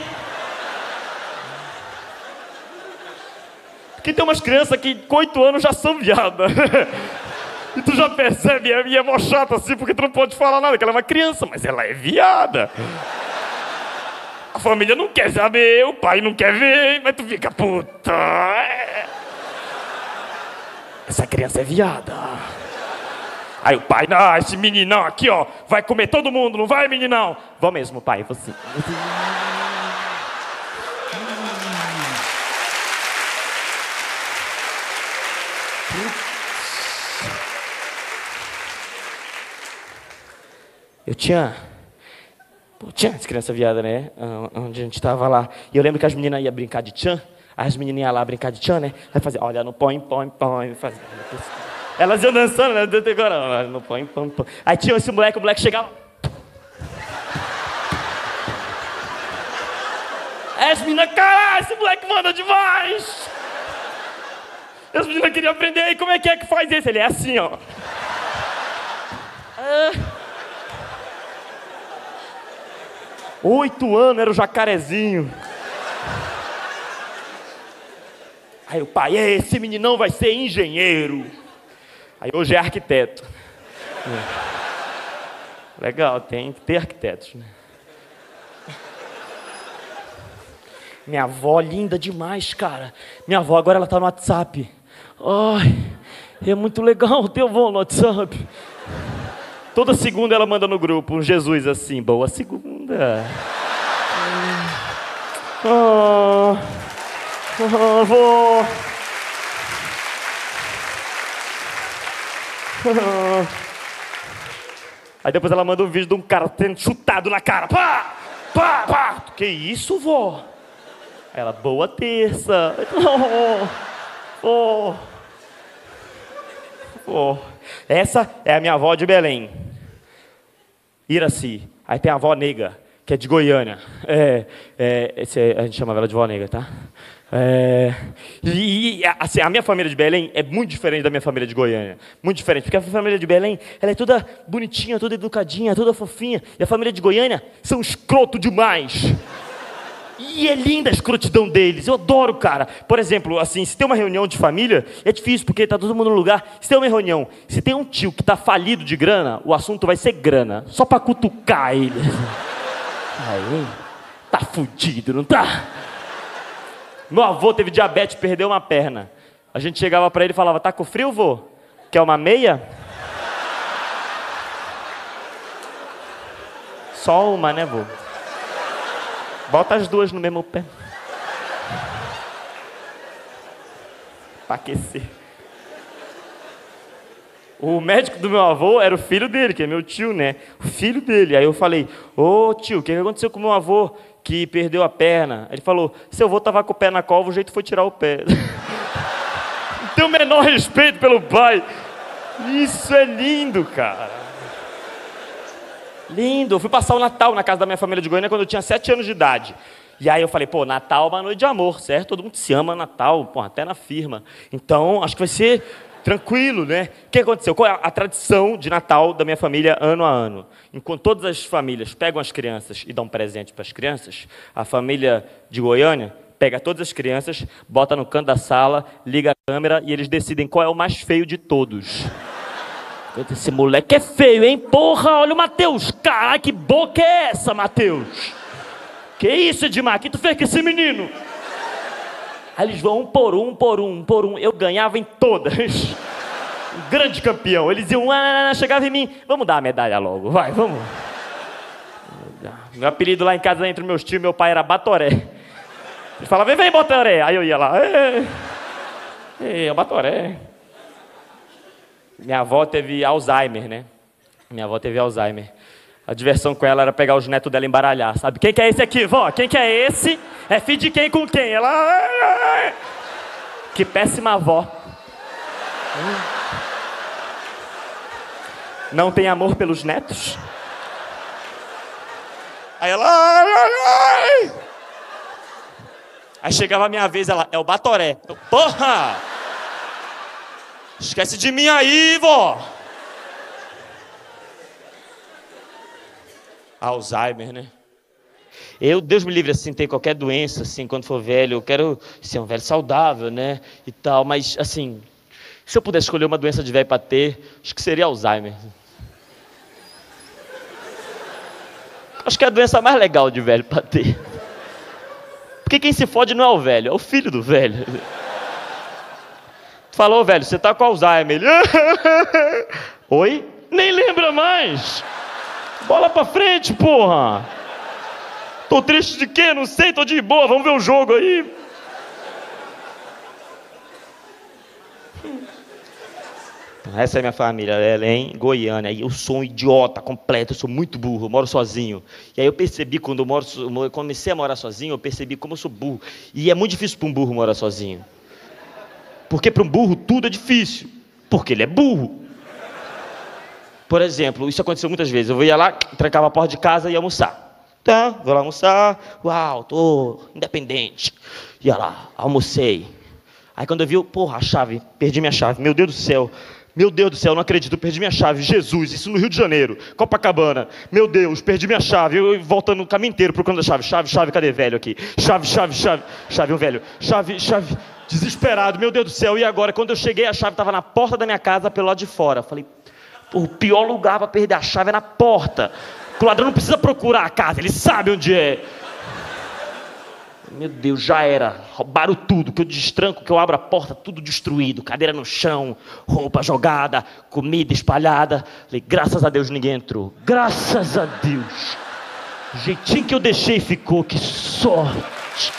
Porque tem umas crianças que com oito anos já são viadas. E tu já percebe, e é mó chata assim, porque tu não pode falar nada, que ela é uma criança, mas ela é viada. A família não quer saber, o pai não quer ver, mas tu fica, puta. Essa criança é viada. Aí o pai, não, esse meninão aqui, ó, vai comer todo mundo, não vai, meninão? Vou mesmo, pai, você. Eu tinha. Pô, tinha essa criança viada, né? Ah, Onde a gente tava lá. E eu lembro que as meninas iam brincar de tchan. As meninas iam lá brincar de tchan, né? Aí fazia, olha, no põe, põe, põe. Fazia... Elas iam dançando, né? Agora, olha, no põe, põe, põe. Aí tinha esse moleque, o moleque chegava. Aí as meninas, caralho, esse moleque manda demais! E as meninas queriam aprender, aí como é que é que faz isso? Ele é assim, ó. Ah. Oito anos era o jacarezinho. Aí o pai, "É, esse meninão vai ser engenheiro. Aí hoje é arquiteto. É. Legal, tem que ter arquitetos, né? Minha avó linda demais, cara. Minha avó agora ela tá no WhatsApp. Ai, é muito legal ter avó no WhatsApp. Toda segunda ela manda no grupo um Jesus assim, boa segunda. Ah, ah, avó. Ah. Aí depois ela manda um vídeo de um cara sendo chutado na cara. Pá! Pá! Pá! Que isso, vó? Aí Ela, boa terça. Oh, oh, oh. Essa é a minha avó de Belém. Iraci. Aí tem a avó nega, que é de Goiânia. É, é, esse é- a gente chama ela de avó nega, tá? É, e, e, assim, a minha família de Belém é muito diferente da minha família de Goiânia. Muito diferente, porque a família de Belém ela é toda bonitinha, toda educadinha, toda fofinha. E a família de Goiânia são escroto demais. E é linda a escrotidão deles. Eu adoro, cara. Por exemplo, assim, se tem uma reunião de família, é difícil porque tá todo mundo no lugar. Se tem uma reunião, se tem um tio que tá falido de grana, o assunto vai ser grana. Só pra cutucar ele. Aí, tá fudido, não tá? Meu avô teve diabetes, perdeu uma perna. A gente chegava pra ele e falava: "Tá com frio, vô? Quer uma meia?" Só uma, né, vô? Bota as duas no mesmo pé. Pra aquecer. O médico do meu avô era o filho dele, que é meu tio, né? O filho dele. Aí eu falei, ô tio, o que aconteceu com meu avô que perdeu a perna? Ele falou, seu avô tava com o pé na cova, o jeito foi tirar o pé. Tem o menor respeito pelo pai. Isso é lindo, cara. Lindo. Eu fui passar o Natal na casa da minha família de Goiânia quando eu tinha sete anos de idade. E aí eu falei, pô, Natal é uma noite de amor, certo? Todo mundo se ama Natal, pô, até na firma. Então, acho que vai ser tranquilo, né? O que aconteceu? Qual é a tradição de Natal da minha família ano a ano? Enquanto todas as famílias pegam as crianças e dão presente para as crianças, a família de Goiânia pega todas as crianças, bota no canto da sala, liga a câmera e eles decidem qual é o mais feio de todos. Esse moleque é feio, hein? Porra, olha o Matheus. Caralho, que boca é essa, Matheus? Que isso, Edmar? Que tu fez com esse menino? Aí eles vão um por um, por um, por um. Eu ganhava em todas. Um grande campeão. Eles iam, ah, chegava em mim. Vamos dar a medalha logo, vai, vamos. Meu apelido lá em casa, entre meus tios, meu pai era Batoré. Ele falava, vem, vem, Batoré. Aí eu ia lá, ei, é o Batoré. Minha avó teve Alzheimer, né? Minha avó teve Alzheimer. A diversão com ela era pegar os netos dela e embaralhar, sabe? Quem que é esse aqui, vó? Quem que é esse? É filho de quem com quem? Ela. Que péssima avó. Não tem amor pelos netos? Aí ela. Aí chegava a minha vez, ela, é o Batoré. Eu, Porra! Esquece de mim aí, vó! Alzheimer, né? Eu, Deus me livre, assim, ter qualquer doença, assim, quando for velho, eu quero ser um velho saudável, né? E tal, mas, assim, se eu pudesse escolher uma doença de velho para ter, acho que seria Alzheimer. Acho que é a doença mais legal de velho para ter. Porque quem se fode não é o velho, é o filho do velho. Falou, velho, você tá com Alzheimer. Oi? Nem lembra mais. Bola pra frente, porra. Tô triste de quê? Não sei, tô de boa, vamos ver o jogo aí. Essa é minha família, ela é em Goiânia. Eu sou um idiota completo, eu sou muito burro, eu moro sozinho. E aí eu percebi, quando eu moro, eu comecei a morar sozinho, eu percebi como eu sou burro. E é muito difícil para um burro morar sozinho. Porque para um burro tudo é difícil. Porque ele é burro. Por exemplo, isso aconteceu muitas vezes. Eu ia lá, trancava a porta de casa e ia almoçar. Tá, vou lá almoçar. Uau, tô independente. Ia lá, almocei. Aí quando eu vi, porra, a chave, perdi minha chave. Meu Deus do céu. Meu Deus do céu, não acredito, perdi minha chave. Jesus, isso no Rio de Janeiro, Copacabana. Meu Deus, perdi minha chave. Eu voltando o caminho inteiro procurando a chave. Chave, chave, cadê velho aqui? Chave, chave, chave. Chave, um velho. Chave, chave. Desesperado, meu Deus do céu. E agora? Quando eu cheguei, a chave estava na porta da minha casa, pelo lado de fora. Falei, o pior lugar para perder a chave é na porta. O ladrão não precisa procurar a casa, ele sabe onde é. Meu Deus, já era. Roubaram tudo. Que eu destranco, que eu abro a porta, tudo destruído. Cadeira no chão, roupa jogada, comida espalhada. Falei, graças a Deus ninguém entrou. Graças a Deus. O jeitinho que eu deixei ficou. Que sorte.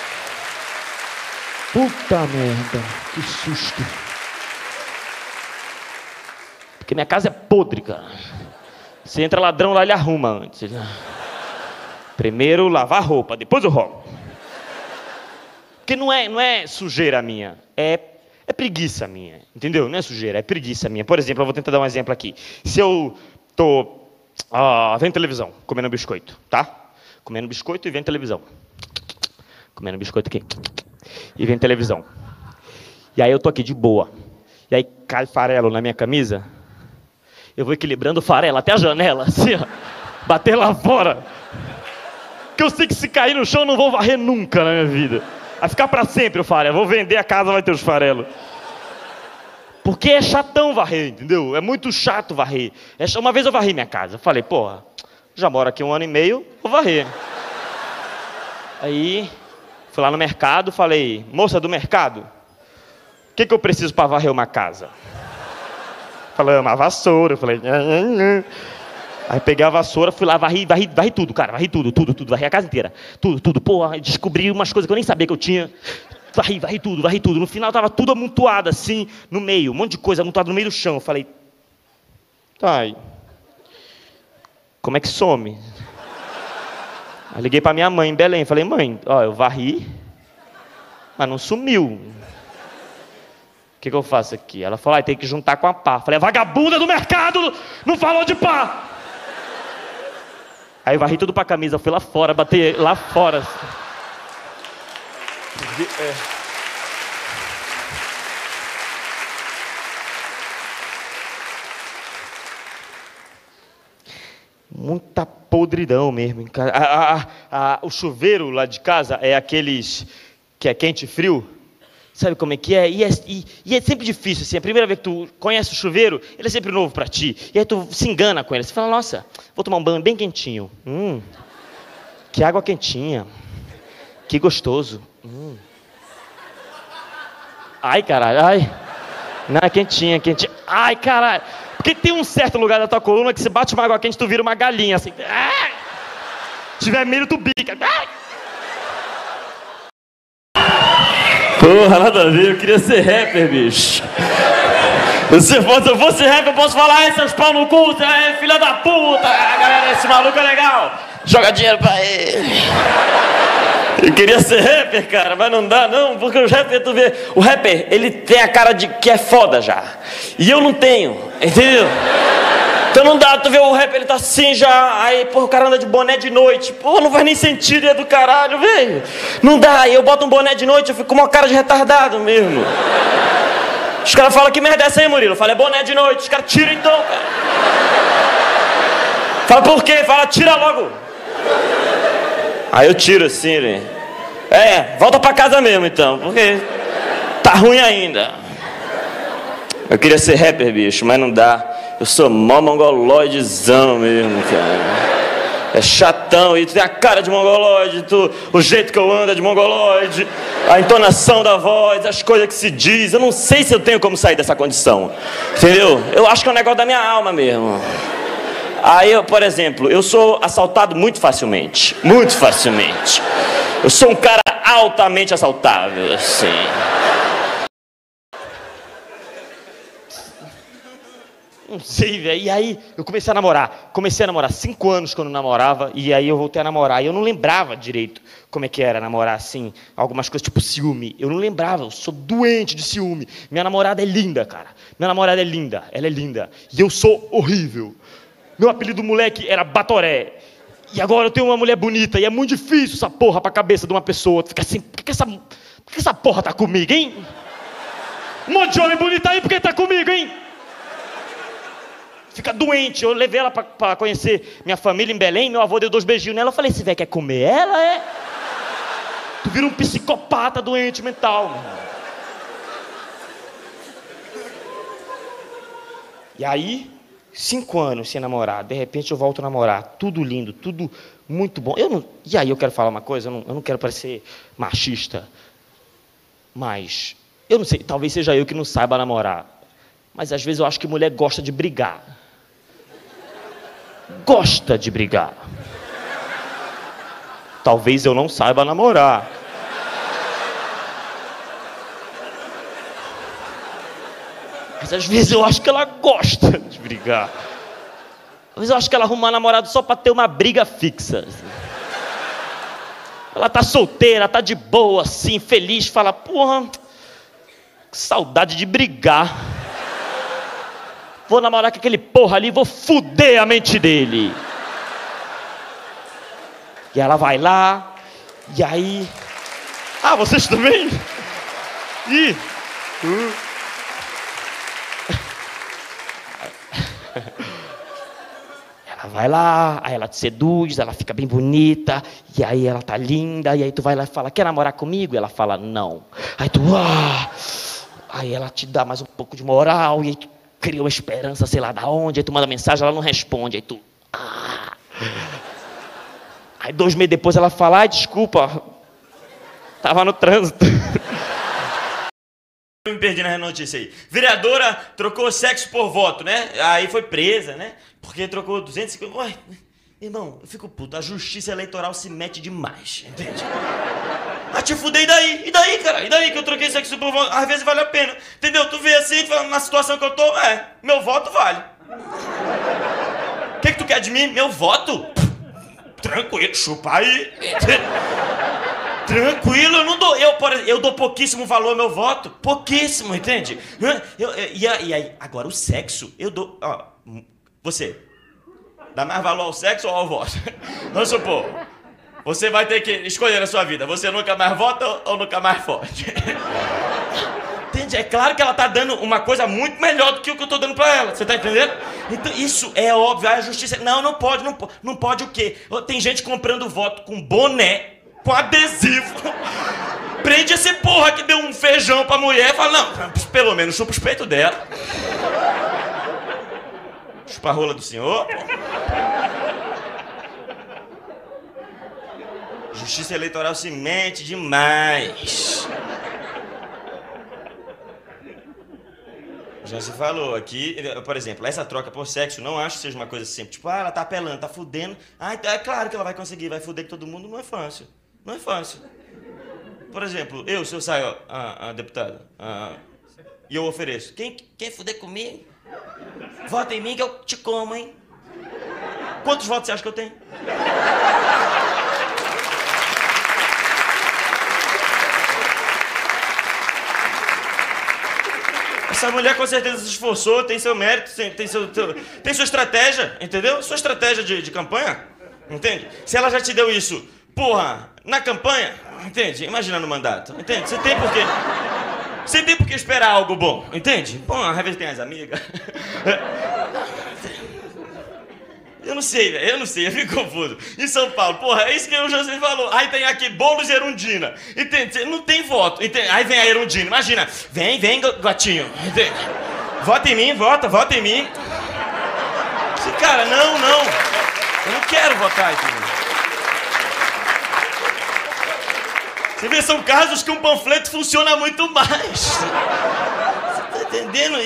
Puta merda. Que susto. Porque minha casa é podre, cara. Você entra ladrão lá, ele arruma antes. Primeiro lavar roupa, depois eu roubo. Porque não é, não é sujeira minha, é, é preguiça minha, entendeu? Não é sujeira, é preguiça minha. Por exemplo, eu vou tentar dar um exemplo aqui. Se eu tô ah, vendo televisão, comendo biscoito, tá? Comendo biscoito e vendo televisão. Comendo biscoito aqui. E vendo televisão. E aí eu tô aqui de boa. E aí cai farelo na minha camisa. Eu vou equilibrando o farelo até a janela, assim, ó. Bater lá fora. Que eu sei que se cair no chão eu não vou varrer nunca na minha vida. Vai ficar para sempre o farelo. Vou vender a casa, vai ter os farelos. Porque é chatão varrer, entendeu? É muito chato varrer. É uma vez eu varri minha casa. Falei, porra, já moro aqui um ano e meio, vou varrer. Aí, fui lá no mercado, falei, moça do mercado, o que, que eu preciso para varrer uma casa? Falei, uma vassoura. Falei, Aí peguei a vassoura, fui lá, varri, varri, varri tudo, cara, varri tudo, tudo, tudo, varri a casa inteira. Tudo, tudo. Pô, descobri umas coisas que eu nem sabia que eu tinha. Varri, varri tudo, varri tudo. No final tava tudo amontoado assim, no meio, um monte de coisa amontoado no meio do chão. Eu falei, tá. Como é que some? Aí liguei para minha mãe em Belém, falei, mãe, ó, eu varri, mas não sumiu. O que, que eu faço aqui? Ela falou, ah, tem que juntar com a pá. Falei, a vagabunda do mercado não falou de pá. Aí eu varri tudo pra camisa, fui lá fora, bati lá fora. É. Muita podridão mesmo. A, a, a, o chuveiro lá de casa é aqueles que é quente e frio. Sabe como é que é? E, é? e, e, é sempre difícil, assim. A primeira vez que tu conhece o chuveiro, ele é sempre novo para ti. E aí tu se engana com ele. Você fala, nossa, vou tomar um banho bem quentinho. Hum, que água quentinha. Que gostoso. Hum. Ai, caralho, ai. Não, é quentinha, quentinha. Ai, caralho. Porque tem um certo lugar da tua coluna que se bate uma água quente, tu vira uma galinha, assim. Ai. Se tiver medo, tu bica. Ai. Porra, nada a ver, eu queria ser rapper, bicho. Se eu fosse, eu fosse rapper, eu posso falar, aí seus pau no cu, é filha da puta, galera, esse maluco é legal. Joga dinheiro pra ele. Eu queria ser rapper, cara, mas não dá não, porque o rapper, tu vê, o rapper, ele tem a cara de que é foda já. E eu não tenho, entendeu? Então não dá, tu vê o rap, ele tá assim já, aí, pô, o cara anda de boné de noite. Pô, não faz nem sentido, é do caralho, velho. Não dá, eu boto um boné de noite, eu fico com uma cara de retardado mesmo. Os caras falam, que merda é essa aí, Murilo? Eu falo, é boné de noite. Os caras tiram então, cara. Fala, por quê? Fala, tira logo. Aí eu tiro assim, né? É, volta pra casa mesmo então, porque tá ruim ainda. Eu queria ser rapper, bicho, mas não dá. Eu sou mó mongoloidezão mesmo, cara. É chatão, e tu tem a cara de mongoloide, tu, o jeito que eu ando é de mongoloide, a entonação da voz, as coisas que se diz. Eu não sei se eu tenho como sair dessa condição. Entendeu? Eu acho que é um negócio da minha alma mesmo. Aí, eu, por exemplo, eu sou assaltado muito facilmente. Muito facilmente. Eu sou um cara altamente assaltável, assim. Não sei, velho. E aí eu comecei a namorar. Comecei a namorar cinco anos quando namorava. E aí eu voltei a namorar. E eu não lembrava direito como é que era namorar assim. Algumas coisas tipo ciúme. Eu não lembrava. Eu sou doente de ciúme. Minha namorada é linda, cara. Minha namorada é linda. Ela é linda. E eu sou horrível. Meu apelido moleque era Batoré. E agora eu tenho uma mulher bonita e é muito difícil essa porra pra cabeça de uma pessoa. Fica assim, por que essa, por que essa porra tá comigo, hein? Um monte de homem bonito aí, por que tá comigo, hein? Fica doente. Eu levei ela pra, pra conhecer minha família em Belém, meu avô deu dois beijinhos nela. Eu falei, esse velho quer comer ela, é? Tu vira um psicopata doente mental, irmão. E aí, cinco anos sem namorar, de repente eu volto a namorar, tudo lindo, tudo muito bom. Eu não, e aí eu quero falar uma coisa, eu não, eu não quero parecer machista, mas eu não sei, talvez seja eu que não saiba namorar, mas às vezes eu acho que mulher gosta de brigar. Gosta de brigar. Talvez eu não saiba namorar. Mas às vezes eu acho que ela gosta de brigar. Às vezes eu acho que ela arruma um namorado só para ter uma briga fixa. Ela tá solteira, tá de boa, assim, feliz, fala, porra, que saudade de brigar. Vou namorar com aquele porra ali, vou fuder a mente dele. E ela vai lá, e aí. Ah, vocês também? Ih! Uh. Vai lá, aí ela te seduz, ela fica bem bonita, e aí ela tá linda, e aí tu vai lá e fala, quer namorar comigo? E ela fala, não. Aí tu, ah! Aí ela te dá mais um pouco de moral, e aí tu cria uma esperança, sei lá da onde, aí tu manda mensagem, ela não responde, aí tu, ah! Aí dois meses depois ela fala, ai, desculpa, tava no trânsito. Eu me perdi na notícia aí. Vereadora trocou sexo por voto, né? Aí foi presa, né? Porque trocou 250. Ué, irmão, eu fico puto. A justiça eleitoral se mete demais, entende? Ah, te fudei, e daí? E daí, cara? E daí que eu troquei sexo por voto? Às vezes vale a pena. Entendeu? Tu vê assim, tu fala, na situação que eu tô, é, meu voto vale. O que, que tu quer de mim? Meu voto? Tranquilo, chupa aí. Tranquilo, eu não dou. Eu, eu dou pouquíssimo valor ao meu voto. Pouquíssimo, entende? Eu, eu, e, aí, agora o sexo, eu dou. Ó, você. Dá mais valor ao sexo ou ao voto? Vamos supor. Você vai ter que escolher a sua vida. Você nunca mais vota ou nunca mais forte? Entende? É claro que ela tá dando uma coisa muito melhor do que o que eu tô dando pra ela. Você tá entendendo? Então, isso é óbvio. A justiça. Não, não pode, não pode. Não pode o quê? Tem gente comprando voto com boné com adesivo. Prende esse porra que deu um feijão pra mulher e fala, não, pelo menos chupa os peitos dela. Chupa a rola do senhor. Justiça eleitoral se mete demais. Já se falou aqui, por exemplo, essa troca por sexo, não acho que seja uma coisa simples. Tipo, ah, ela tá apelando, tá fudendo. Ah, então é claro que ela vai conseguir, vai fuder com todo mundo, não é fácil. Não é fácil. Por exemplo, eu, se eu saio, a, deputada, e eu ofereço, quem quer fuder comigo? Vota em mim que eu te como, hein? Quantos votos você acha que eu tenho? Essa mulher com certeza se esforçou, tem seu mérito, tem, tem, seu, tem sua estratégia, entendeu? Sua estratégia de, de campanha, entende? Se ela já te deu isso, porra, na campanha, entende? Imagina no mandato, entende? Você tem por quê? Você tem por que esperar algo bom, entende? Bom, às vezes tem as amigas. Eu não sei, velho, eu não sei, eu fico confuso. Em São Paulo, porra, é isso que o José falou. Aí tem aqui Boulos e Erundina. Entende? Não tem voto. Entende? Aí vem a Erundina. Imagina, vem, vem, gatinho. Entende? Vota em mim, vota, vota em mim. Esse cara, não, não. Eu não quero votar, entendeu? Você vê, são casos que um panfleto funciona muito mais. Você tá entendendo?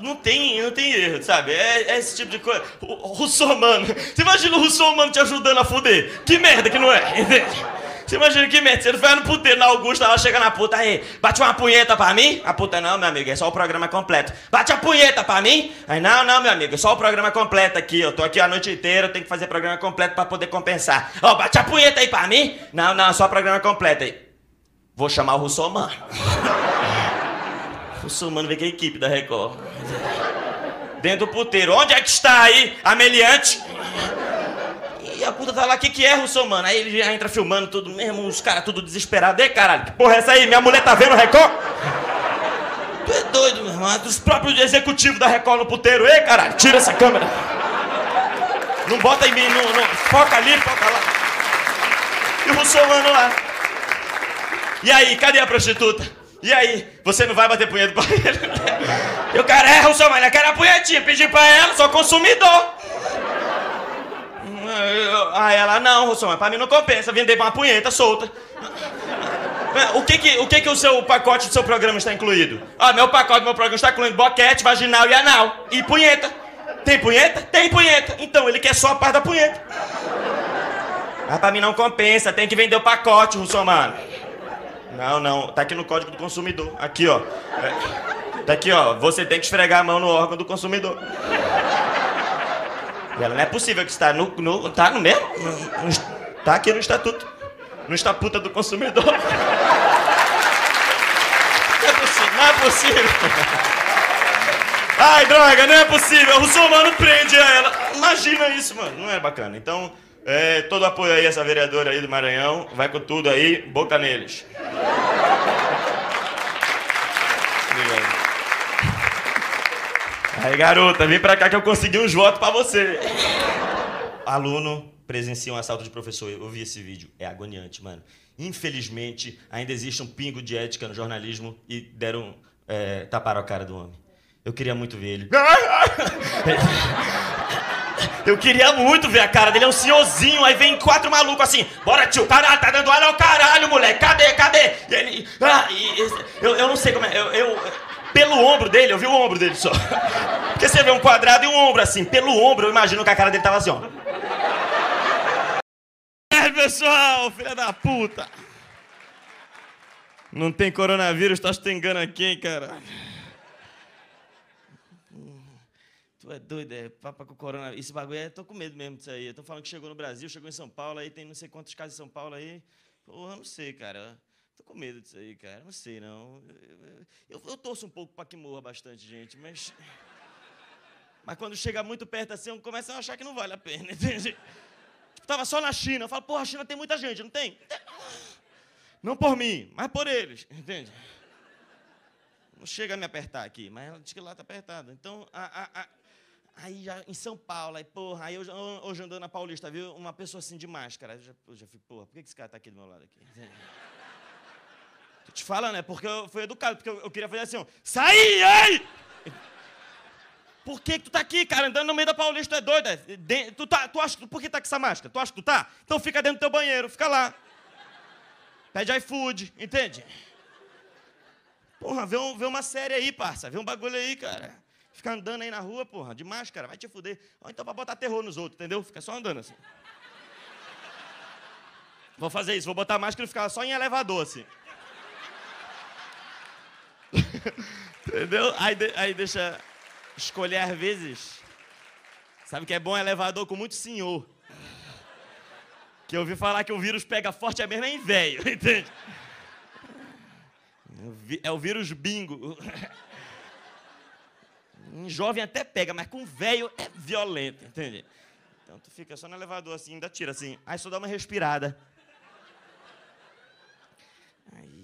Não tem, não tem erro, sabe? É, é esse tipo de coisa. O, o mano. Você imagina o mano te ajudando a fuder? Que merda que não é, entende? Você imagina que merda, você não vai no puteiro na Augusta, ela chega na puta, aí, bate uma punheta pra mim? A puta, não, meu amigo, é só o programa completo. Bate a punheta pra mim? Aí, não, não, meu amigo, é só o programa completo aqui, eu tô aqui a noite inteira, eu tenho que fazer programa completo pra poder compensar. Ó, oh, bate a punheta aí pra mim? Não, não, só o programa completo aí. Vou chamar o Russomano. Russomano vem com a equipe da Record. Dentro do puteiro, onde é que está aí a meliante? A puta tá lá, o que que é, Russell, mano? Aí ele já entra filmando tudo mesmo, os caras tudo desesperados. Ei, caralho, que porra é essa aí? Minha mulher tá vendo Record? Tu é doido, meu irmão. Os próprios executivos da Record no puteiro. Ei, caralho, tira essa câmera. Não bota em mim, não, não. Foca ali, foca lá. E o muçulmano lá. E aí, cadê a prostituta? E aí, você não vai bater punheta pra ele? E o cara, é, muçulmano, eu quero a punhetinha. Pedi pra ela, sou consumidor. Aí ela, não, Russomano, pra mim não compensa vender uma punheta solta. O que que, o que que o seu pacote do seu programa está incluído? Ah, meu pacote do meu programa está incluindo boquete, vaginal e anal. E punheta. Tem punheta? Tem punheta. Então, ele quer só a parte da punheta. Ah, pra mim não compensa, tem que vender o pacote, Russomano. Não, não, tá aqui no código do consumidor. Aqui, ó. É, tá aqui, ó. Você tem que esfregar a mão no órgão do consumidor. Ela, não é possível que está no, no tá no mesmo? Tá aqui no estatuto. No estatuto do consumidor. Não é possível, não é possível. Ai, droga, não é possível. O muçulmano prende ela. Imagina isso, mano. Não é bacana. Então, é, todo apoio aí a essa vereadora aí do Maranhão. Vai com tudo aí, boca neles. Aí, garota, vem pra cá que eu consegui uns votos pra você. Aluno presencia um assalto de professor. Eu vi esse vídeo. É agoniante, mano. Infelizmente, ainda existe um pingo de ética no jornalismo e deram. É, taparam a cara do homem. Eu queria muito ver ele. Eu queria muito ver a cara dele, é um senhorzinho, aí vem quatro malucos assim, bora tio, caralho, tá dando aula ao caralho, moleque, cadê, cadê? E ele, ah, e eu, eu não sei como é, eu, eu- pelo ombro dele, eu vi o ombro dele só. Porque você vê um quadrado e um ombro assim, pelo ombro, eu imagino que a cara dele tava assim, ó. É, pessoal, filha da puta. Não tem coronavírus, tá te engano aqui, hein, cara. Tu é doido, é papa com corona. Esse bagulho é, tô com medo mesmo disso aí. Tô falando que chegou no Brasil, chegou em São Paulo, aí tem não sei quantos casos em São Paulo aí. Porra, não sei, cara. Tô com medo disso aí, cara. Não sei, não. Eu, eu torço um pouco pra que morra bastante gente, mas. Mas quando chega muito perto assim, eu começo a achar que não vale a pena, entende? Tipo, tava só na China. Eu falo, porra, a China tem muita gente, não tem? Não por mim, mas por eles, entende? Não chega a me apertar aqui, mas ela diz que lá tá apertado. Então, a- a- a- aí já em São Paulo, aí, porra, aí eu, já- hoje andando na Paulista, viu uma pessoa assim de máscara. Eu já, eu já fico, porra, por que esse cara tá aqui do meu lado aqui? Te falando, é porque eu fui educado, porque eu, queria fazer assim, ó, sai, ei! Por que, que tu tá aqui, cara, andando no meio da Paulista, é doido? é? De- tu tá, tu acha, por que tá com essa máscara? Tu acha que tu tá? Então fica dentro do teu banheiro, fica lá. Pede iFood, entende? Porra, vê, um- vê uma série aí, parça. Vê um bagulho aí, cara. Fica andando aí na rua, porra, de máscara, vai te fuder. Ou então pra botar terror nos outros, entendeu? Fica só andando assim. Vou fazer isso, vou botar máscara e ficar só em elevador, assim. Entendeu? Aí, de- aí deixa escolher às vezes. Sabe que é bom elevador com muito senhor. Que eu ouvi falar que o vírus pega forte é mesmo em velho, entende? É o vírus bingo. Em jovem até pega, mas com velho é violento, entende? Então tu fica só no elevador assim, ainda tira assim. Aí só dá uma respirada. Aí.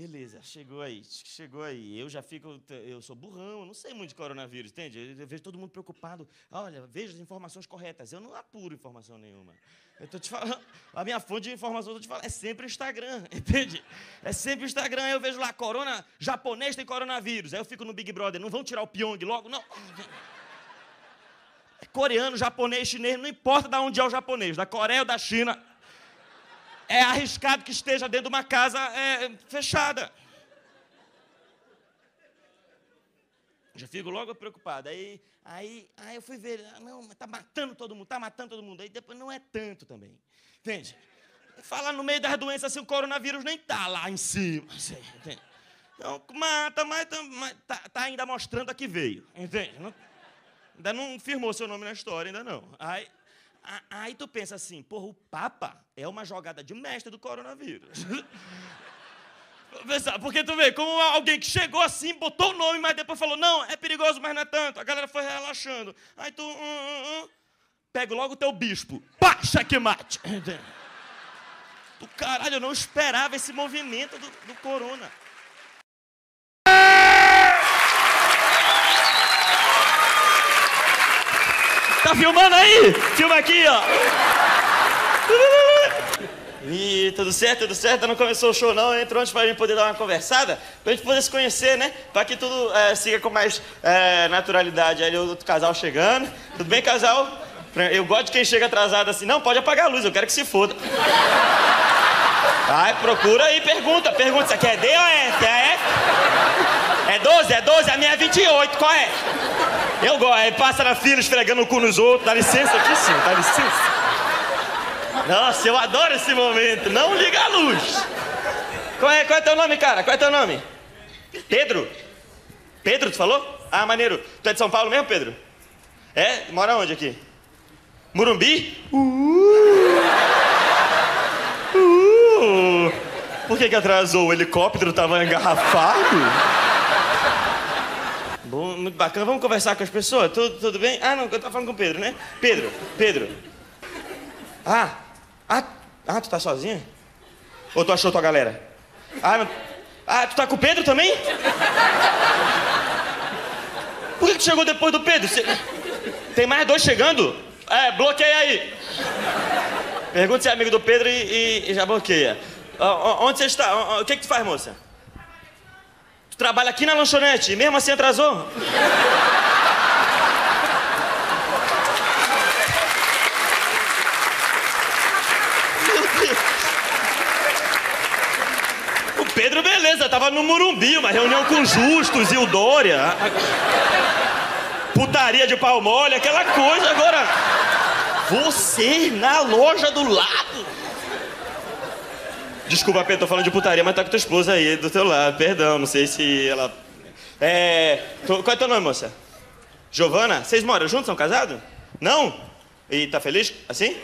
Beleza, chegou aí, chegou aí. Eu já fico, eu sou burrão, eu não sei muito de coronavírus, entende? Eu vejo todo mundo preocupado. Olha, veja as informações corretas. Eu não apuro informação nenhuma. Eu tô te falando, a minha fonte de informação, eu tô te falando, é sempre Instagram, entende? É sempre Instagram, eu vejo lá, corona, japonês tem coronavírus. Aí eu fico no Big Brother, não vão tirar o Pyong logo? Não. É coreano, japonês, chinês, não importa de onde é o japonês, da Coreia ou da China. É arriscado que esteja dentro de uma casa é, fechada. Já fico logo preocupado. Aí, aí, aí eu fui ver, ah, não, tá matando todo mundo, tá matando todo mundo. Aí depois não é tanto também. Entende? Fala no meio das doenças assim, o coronavírus nem tá lá em cima. assim, entende? Então, mata, mas, tá- mas tá, tá ainda mostrando a que veio. Entende? Não- ainda não firmou seu nome na história, ainda não. Aí, aí tu pensa assim, porra, o Papa é uma jogada de mestre do coronavírus. Porque tu vê, como alguém que chegou assim, botou o nome, mas depois falou, não, é perigoso, mas não é tanto. A galera foi relaxando. Aí tu, hum, hum, hum. pego logo o teu bispo. Pá, checkmate. Do caralho, eu não esperava esse movimento do, do corona. Tá filmando aí? Filma aqui, ó. E tudo certo, tudo certo? Não começou o show não, entrou antes pra gente poder dar uma conversada, pra gente poder se conhecer, né? Pra que tudo é, siga com mais é, naturalidade. Aí o outro casal chegando. Tudo bem, casal? Eu gosto de quem chega atrasado assim. Não, pode apagar a luz, eu quero que se foda. Ai, procura aí, pergunta, pergunta. Você quer D ou F? É F? É 12? É 12? A minha é 28, qual é? Eu gosto, aí passa na fila esfregando o cu nos outros. Dá licença aqui sim, dá licença. Nossa, eu adoro esse momento. Não liga a luz. Qual é, qual é teu nome, cara? Qual é teu nome? Pedro? Pedro, tu falou? Ah, maneiro. Tu é de São Paulo mesmo, Pedro? É? Mora onde aqui? Murumbi? Uh! Uh! Por que, que atrasou? O helicóptero tava engarrafado? Bom, muito bacana. Vamos conversar com as pessoas? Tudo, tudo bem? Ah, não, eu tava falando com o Pedro, né? Pedro, Pedro. Ah, ah, ah, tu tá sozinha? Ou tu achou tua galera? Ah, não... ah, tu tá com o Pedro também? Por que tu chegou depois do Pedro? Cê... Tem mais dois chegando? É, bloqueia aí. Pergunta se é amigo do Pedro e, e, e já bloqueia. onde você está? O que, que tu faz, moça? Trabalha aqui na lanchonete e mesmo assim atrasou? Pedro, beleza, tava no Murumbi, uma reunião com Justus e o Dória. Putaria de pau mole, aquela coisa. Agora, você na loja do lado. Desculpa, Pedro, tô falando de putaria, mas tá com tua esposa aí do teu lado. Perdão, não sei se ela. É. Qual é teu nome, moça? Giovana? Vocês moram juntos? São casados? Não? E tá feliz assim?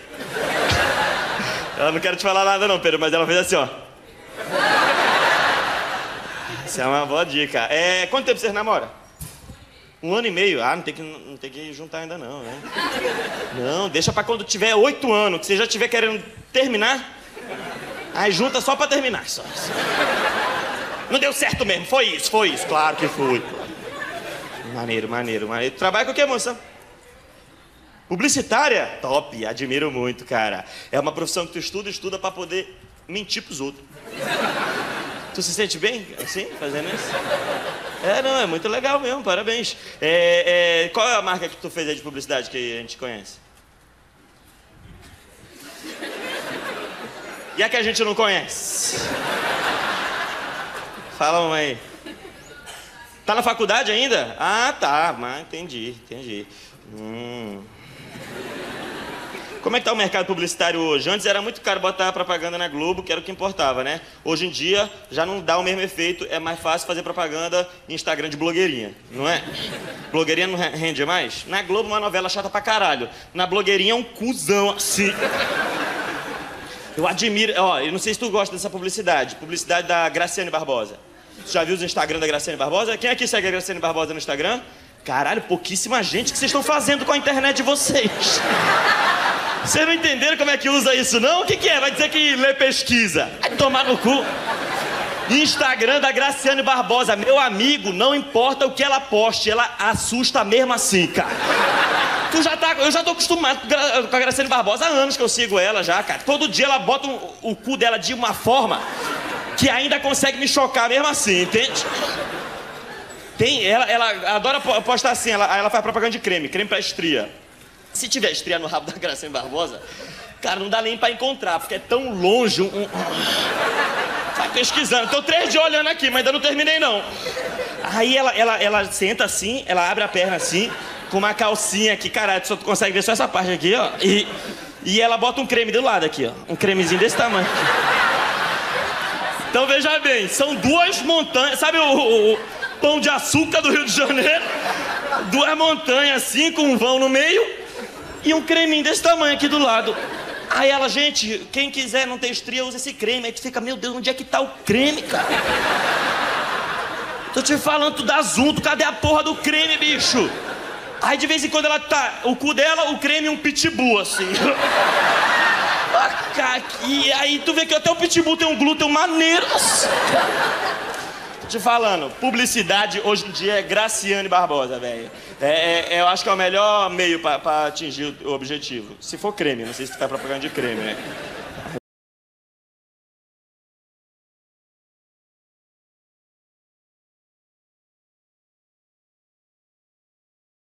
Ela não quer te falar nada, não, Pedro, mas ela fez assim, ó. Isso é uma boa dica. É, quanto tempo vocês namoram? Um ano e meio. Ah, não tem que, não tem que juntar ainda não, né? Não, deixa pra quando tiver oito anos, que você já estiver querendo terminar. Aí junta só pra terminar. Só. Não deu certo mesmo, foi isso, foi isso. Claro que foi. Maneiro, maneiro, maneiro. Trabalha com o que, moça? Publicitária? Top, admiro muito, cara. É uma profissão que tu estuda, estuda pra poder mentir pros outros. Tu se sente bem assim, fazendo isso? É, não, é muito legal mesmo, parabéns. É, é, qual é a marca que tu fez aí de publicidade que a gente conhece? E a que a gente não conhece? Fala aí. Tá na faculdade ainda? Ah, tá, mas entendi, entendi. Hum. Como é que tá o mercado publicitário hoje? Antes era muito caro botar propaganda na Globo, que era o que importava, né? Hoje em dia já não dá o mesmo efeito, é mais fácil fazer propaganda em Instagram de blogueirinha, não é? Blogueirinha não rende mais? Na Globo uma novela chata pra caralho. Na blogueirinha é um cuzão assim. Eu admiro, ó, eu não sei se tu gosta dessa publicidade, publicidade da Graciane Barbosa. Você já viu os Instagram da Graciane Barbosa? Quem aqui segue a Graciane Barbosa no Instagram? Caralho, pouquíssima gente que vocês estão fazendo com a internet de vocês. Vocês não entenderam como é que usa isso, não? O que, que é? Vai dizer que lê pesquisa. Vai tomar no cu. Instagram da Graciane Barbosa. Meu amigo, não importa o que ela poste, ela assusta mesmo assim, cara. Tu já tá, eu já tô acostumado com a Graciane Barbosa há anos que eu sigo ela já, cara. Todo dia ela bota o, o cu dela de uma forma que ainda consegue me chocar mesmo assim, entende? Tem, ela, ela adora postar assim, ela, ela faz propaganda de creme, creme pra estria. Se tiver estreia no rabo da Gracinha Barbosa, cara, não dá nem pra encontrar, porque é tão longe. Um, um... Vai pesquisando. Tô três dias olhando aqui, mas ainda não terminei, não. Aí ela, ela, ela senta assim, ela abre a perna assim, com uma calcinha aqui, caralho, só tu consegue ver só essa parte aqui, ó. E, e ela bota um creme do lado aqui, ó. Um cremezinho desse tamanho. Então veja bem, são duas montanhas. Sabe o, o, o pão de açúcar do Rio de Janeiro? Duas montanhas assim, com um vão no meio e um creminho desse tamanho aqui do lado. Aí ela, gente, quem quiser não ter estria, usa esse creme. Aí tu fica, meu Deus, onde é que tá o creme, cara? Tô te falando, tu dá zoom, cadê a porra do creme, bicho? Aí de vez em quando ela tá. O cu dela, o creme e um pitbull, assim. E aí tu vê que até o pitbull tem um glúten maneiro. Tô te falando, publicidade hoje em dia é Graciane Barbosa, velho. É, é, é, eu acho que é o melhor meio pra, atingir o objetivo. Se for creme, não sei se tu faz propaganda de creme, né?